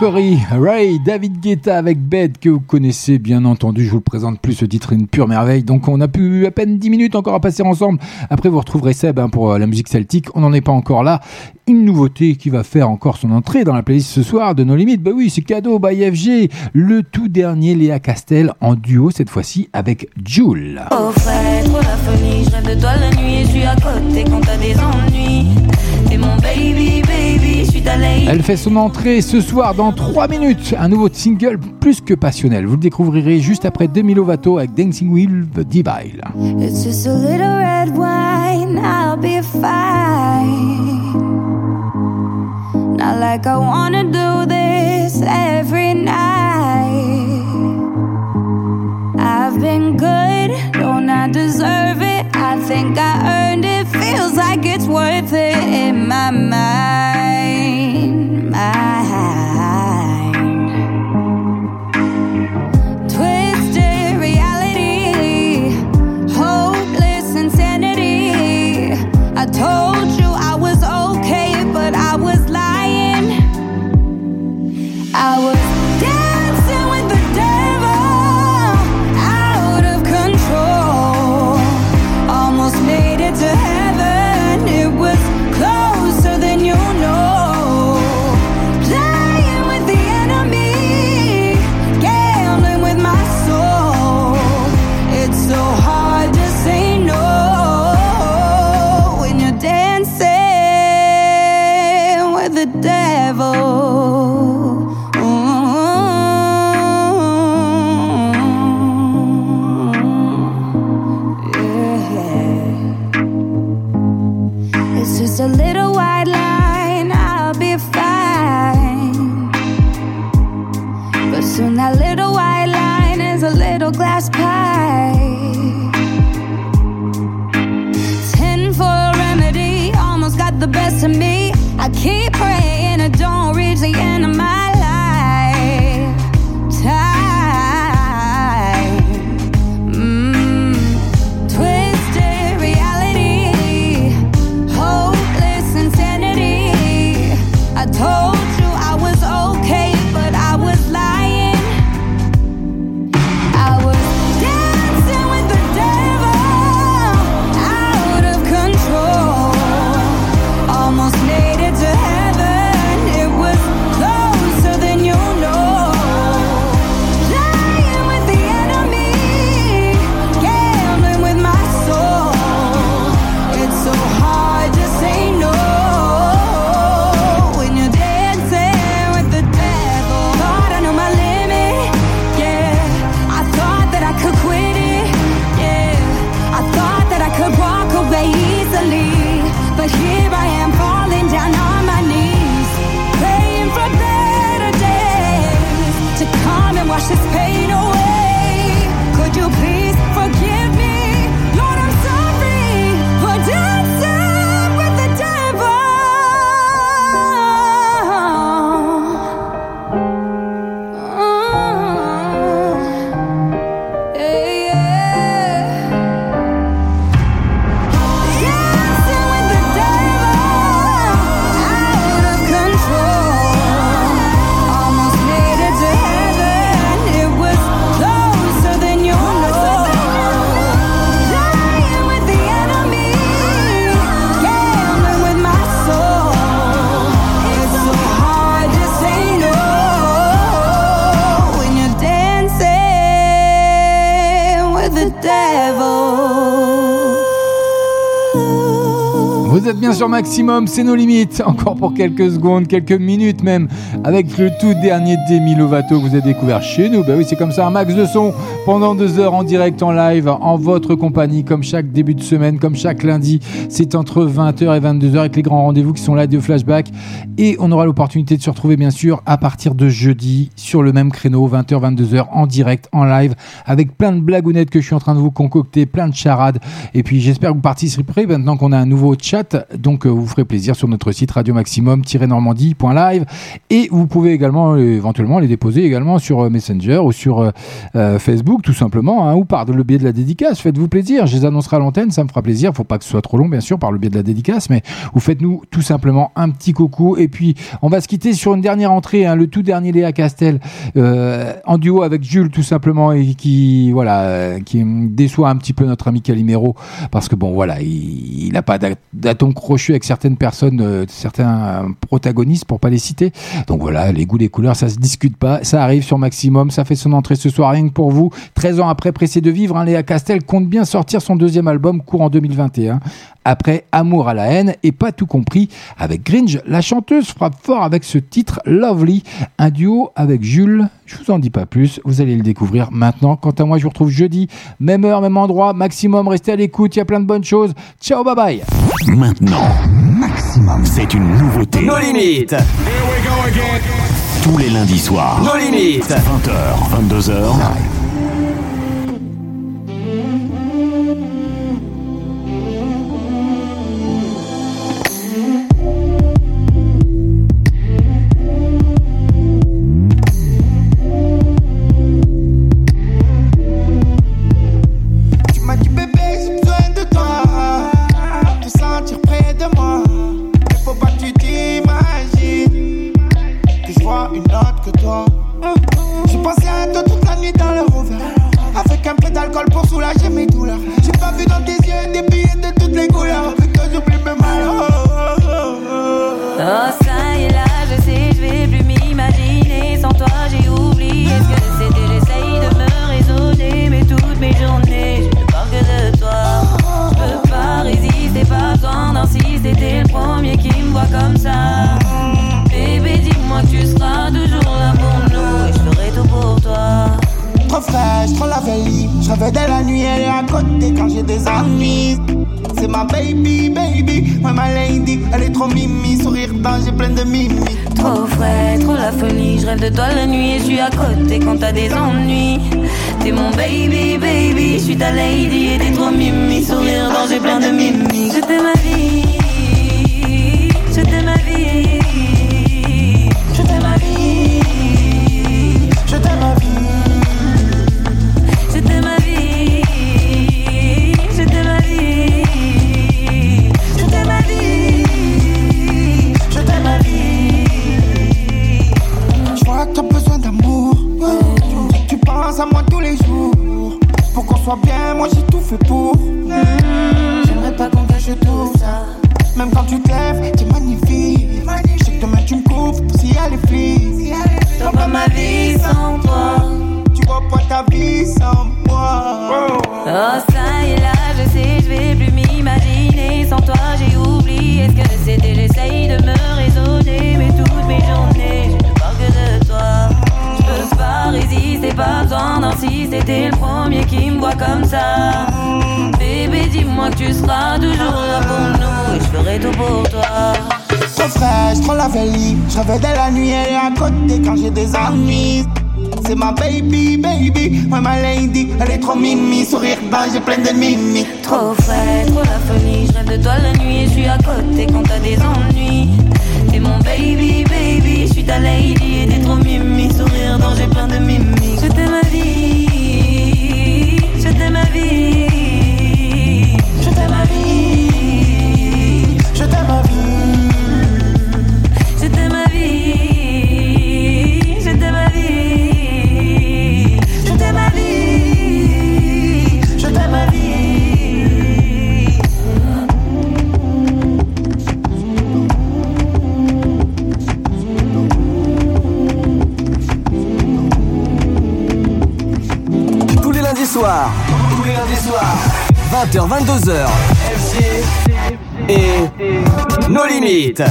Speaker 2: Ray, David Guetta avec Bed que vous connaissez bien entendu. Je vous le présente plus, ce titre est une pure merveille. Donc on a pu à peine 10 minutes encore à passer ensemble. Après vous retrouverez Seb hein, pour euh, la musique celtique. On n'en est pas encore là. Une nouveauté qui va faire encore son entrée dans la playlist ce soir de nos limites. Bah oui, c'est cadeau by FG. Le tout dernier Léa Castel en duo cette fois-ci avec Jules.
Speaker 13: La folie, je rêve de toi la nuit je suis à côté quand t'as des ennuis. Mon baby.
Speaker 2: Elle fait son entrée ce soir dans 3 minutes. Un nouveau single plus que passionnel. Vous le découvrirez juste après Demi Lovato avec Dancing Wheel The Divine.
Speaker 13: It's just a little red wine, I'll be fine. Not like I wanna do this every night. I've been good, don't I deserve it? I think I earned it, feels like it's worth it in my mind.
Speaker 2: Maximum, c'est nos limites. Encore pour quelques secondes, quelques minutes même, avec le tout dernier Demi Lovato que vous avez découvert chez nous. Bah oui, c'est comme ça, un max de son pendant deux heures en direct, en live, en votre compagnie, comme chaque début de semaine, comme chaque lundi. C'est entre 20h et 22h avec les grands rendez-vous qui sont là de flashback. Et on aura l'opportunité de se retrouver, bien sûr, à partir de jeudi, sur le même créneau, 20h, 22h, en direct, en live, avec plein de blagounettes que je suis en train de vous concocter, plein de charades. Et puis, j'espère que vous participerez maintenant qu'on a un nouveau chat. Donc, euh, vous ferez plaisir sur notre site radio maximum-normandie.live. Et vous pouvez également, euh, éventuellement, les déposer également sur euh, Messenger ou sur Facebook, tout simplement, hein, ou par le biais de la dédicace. Faites-vous plaisir. Je les annoncerai à l'antenne, ça me fera plaisir. Faut pas que ce soit trop long, bien sûr, par le biais de la dédicace, mais vous faites-nous tout simplement un petit coucou. Et puis, on va se quitter sur une dernière entrée, hein, le tout dernier Léa Castel, en duo avec Jules, tout simplement, et qui, voilà, euh, qui déçoit un petit peu notre ami Calimero, parce que bon, voilà, il n'a pas d'a- d'atome crochu avec certaines personnes, euh, certains protagonistes, pour pas les citer. Donc voilà, les goûts, les couleurs, ça se discute pas. Ça arrive sur Maximum, ça fait son entrée ce soir, rien que pour vous. 13 ans après Pressé de vivre, hein, Léa Castel compte bien sortir son deuxième album courant 2021. Après Amour à la haine et pas tout compris avec Gringe, la chanteuse frappe fort avec ce titre Lovely, un duo avec Jules. Je vous en dis pas plus, vous allez le découvrir maintenant. Quant à moi, je vous retrouve jeudi, même heure, même endroit, maximum. Restez à l'écoute, il y a plein de bonnes choses. Ciao, bye bye.
Speaker 3: Maintenant, Maximum, c'est une nouveauté.
Speaker 1: Nos limites.
Speaker 3: Tous les lundis soirs.
Speaker 1: Nos limites.
Speaker 3: 20h, 22h.
Speaker 26: Tu dans le rover. Avec un peu d'alcool pour soulager mes douleurs. J'ai pas vu dans tes yeux des billets de toutes les couleurs. Avec toi, j'oublie mes malheurs.
Speaker 12: Oh ça y est là, je sais, je vais plus m'imaginer Sans toi j'ai oublié ce que c'était J'essaye de me raisonner Mais toutes mes journées, je ne parle que de toi Je peux pas résister, pas besoin d'insister T'es le premier qui me voit comme ça
Speaker 26: Trop la veille. Je de la nuit, elle est à côté quand j'ai des ennuis. C'est ma baby, baby, ouais, ma lady. Elle est trop mimi, sourire j'ai plein de mimi.
Speaker 12: Trop frais, trop la folie, je rêve de toi la nuit et je suis à côté quand t'as des ennuis. T'es mon baby, baby, je suis ta lady et t'es trop mimi, sourire j'ai plein de mimi. Je t'aime ma vie,
Speaker 26: soit bien, moi j'ai tout fait pour. J'aimerais pas qu'on cache tout ça. Même quand tu te lèves, t'es magnifique. Je sais que demain tu me couvres si elle est flic.
Speaker 12: Vois pas ma vie sans toi.
Speaker 26: Tu vois pas ta vie sans moi.
Speaker 12: Oh ça y est là, je sais, je vais plus m'imaginer Sans toi j'ai oublié ce que c'était J'essaye de me raisonner? Mais toutes mes journées, je ne parle que de toi Je peux pas résister, pas besoin d'insister T'es le premier qui me voit comme ça Bébé dis-moi que tu seras toujours là pour nous Et je ferai tout pour toi
Speaker 26: Trop fraîche, trop la veille. Je rêvais de la nuit, elle est à côté quand j'ai des ennuis. c'est ma baby, baby. Ouais, ma lady, elle est trop mimi. Sourire bas, j'ai plein de mimi.
Speaker 12: Trop frais, trop la folie, je rêve de toi la nuit et je suis à côté quand t'as des ennuis. T'es mon baby, baby, je suis ta lady et t'es trop mimi, sourire dont j'ai plein de
Speaker 1: 20h, 22h. FG et nos limites.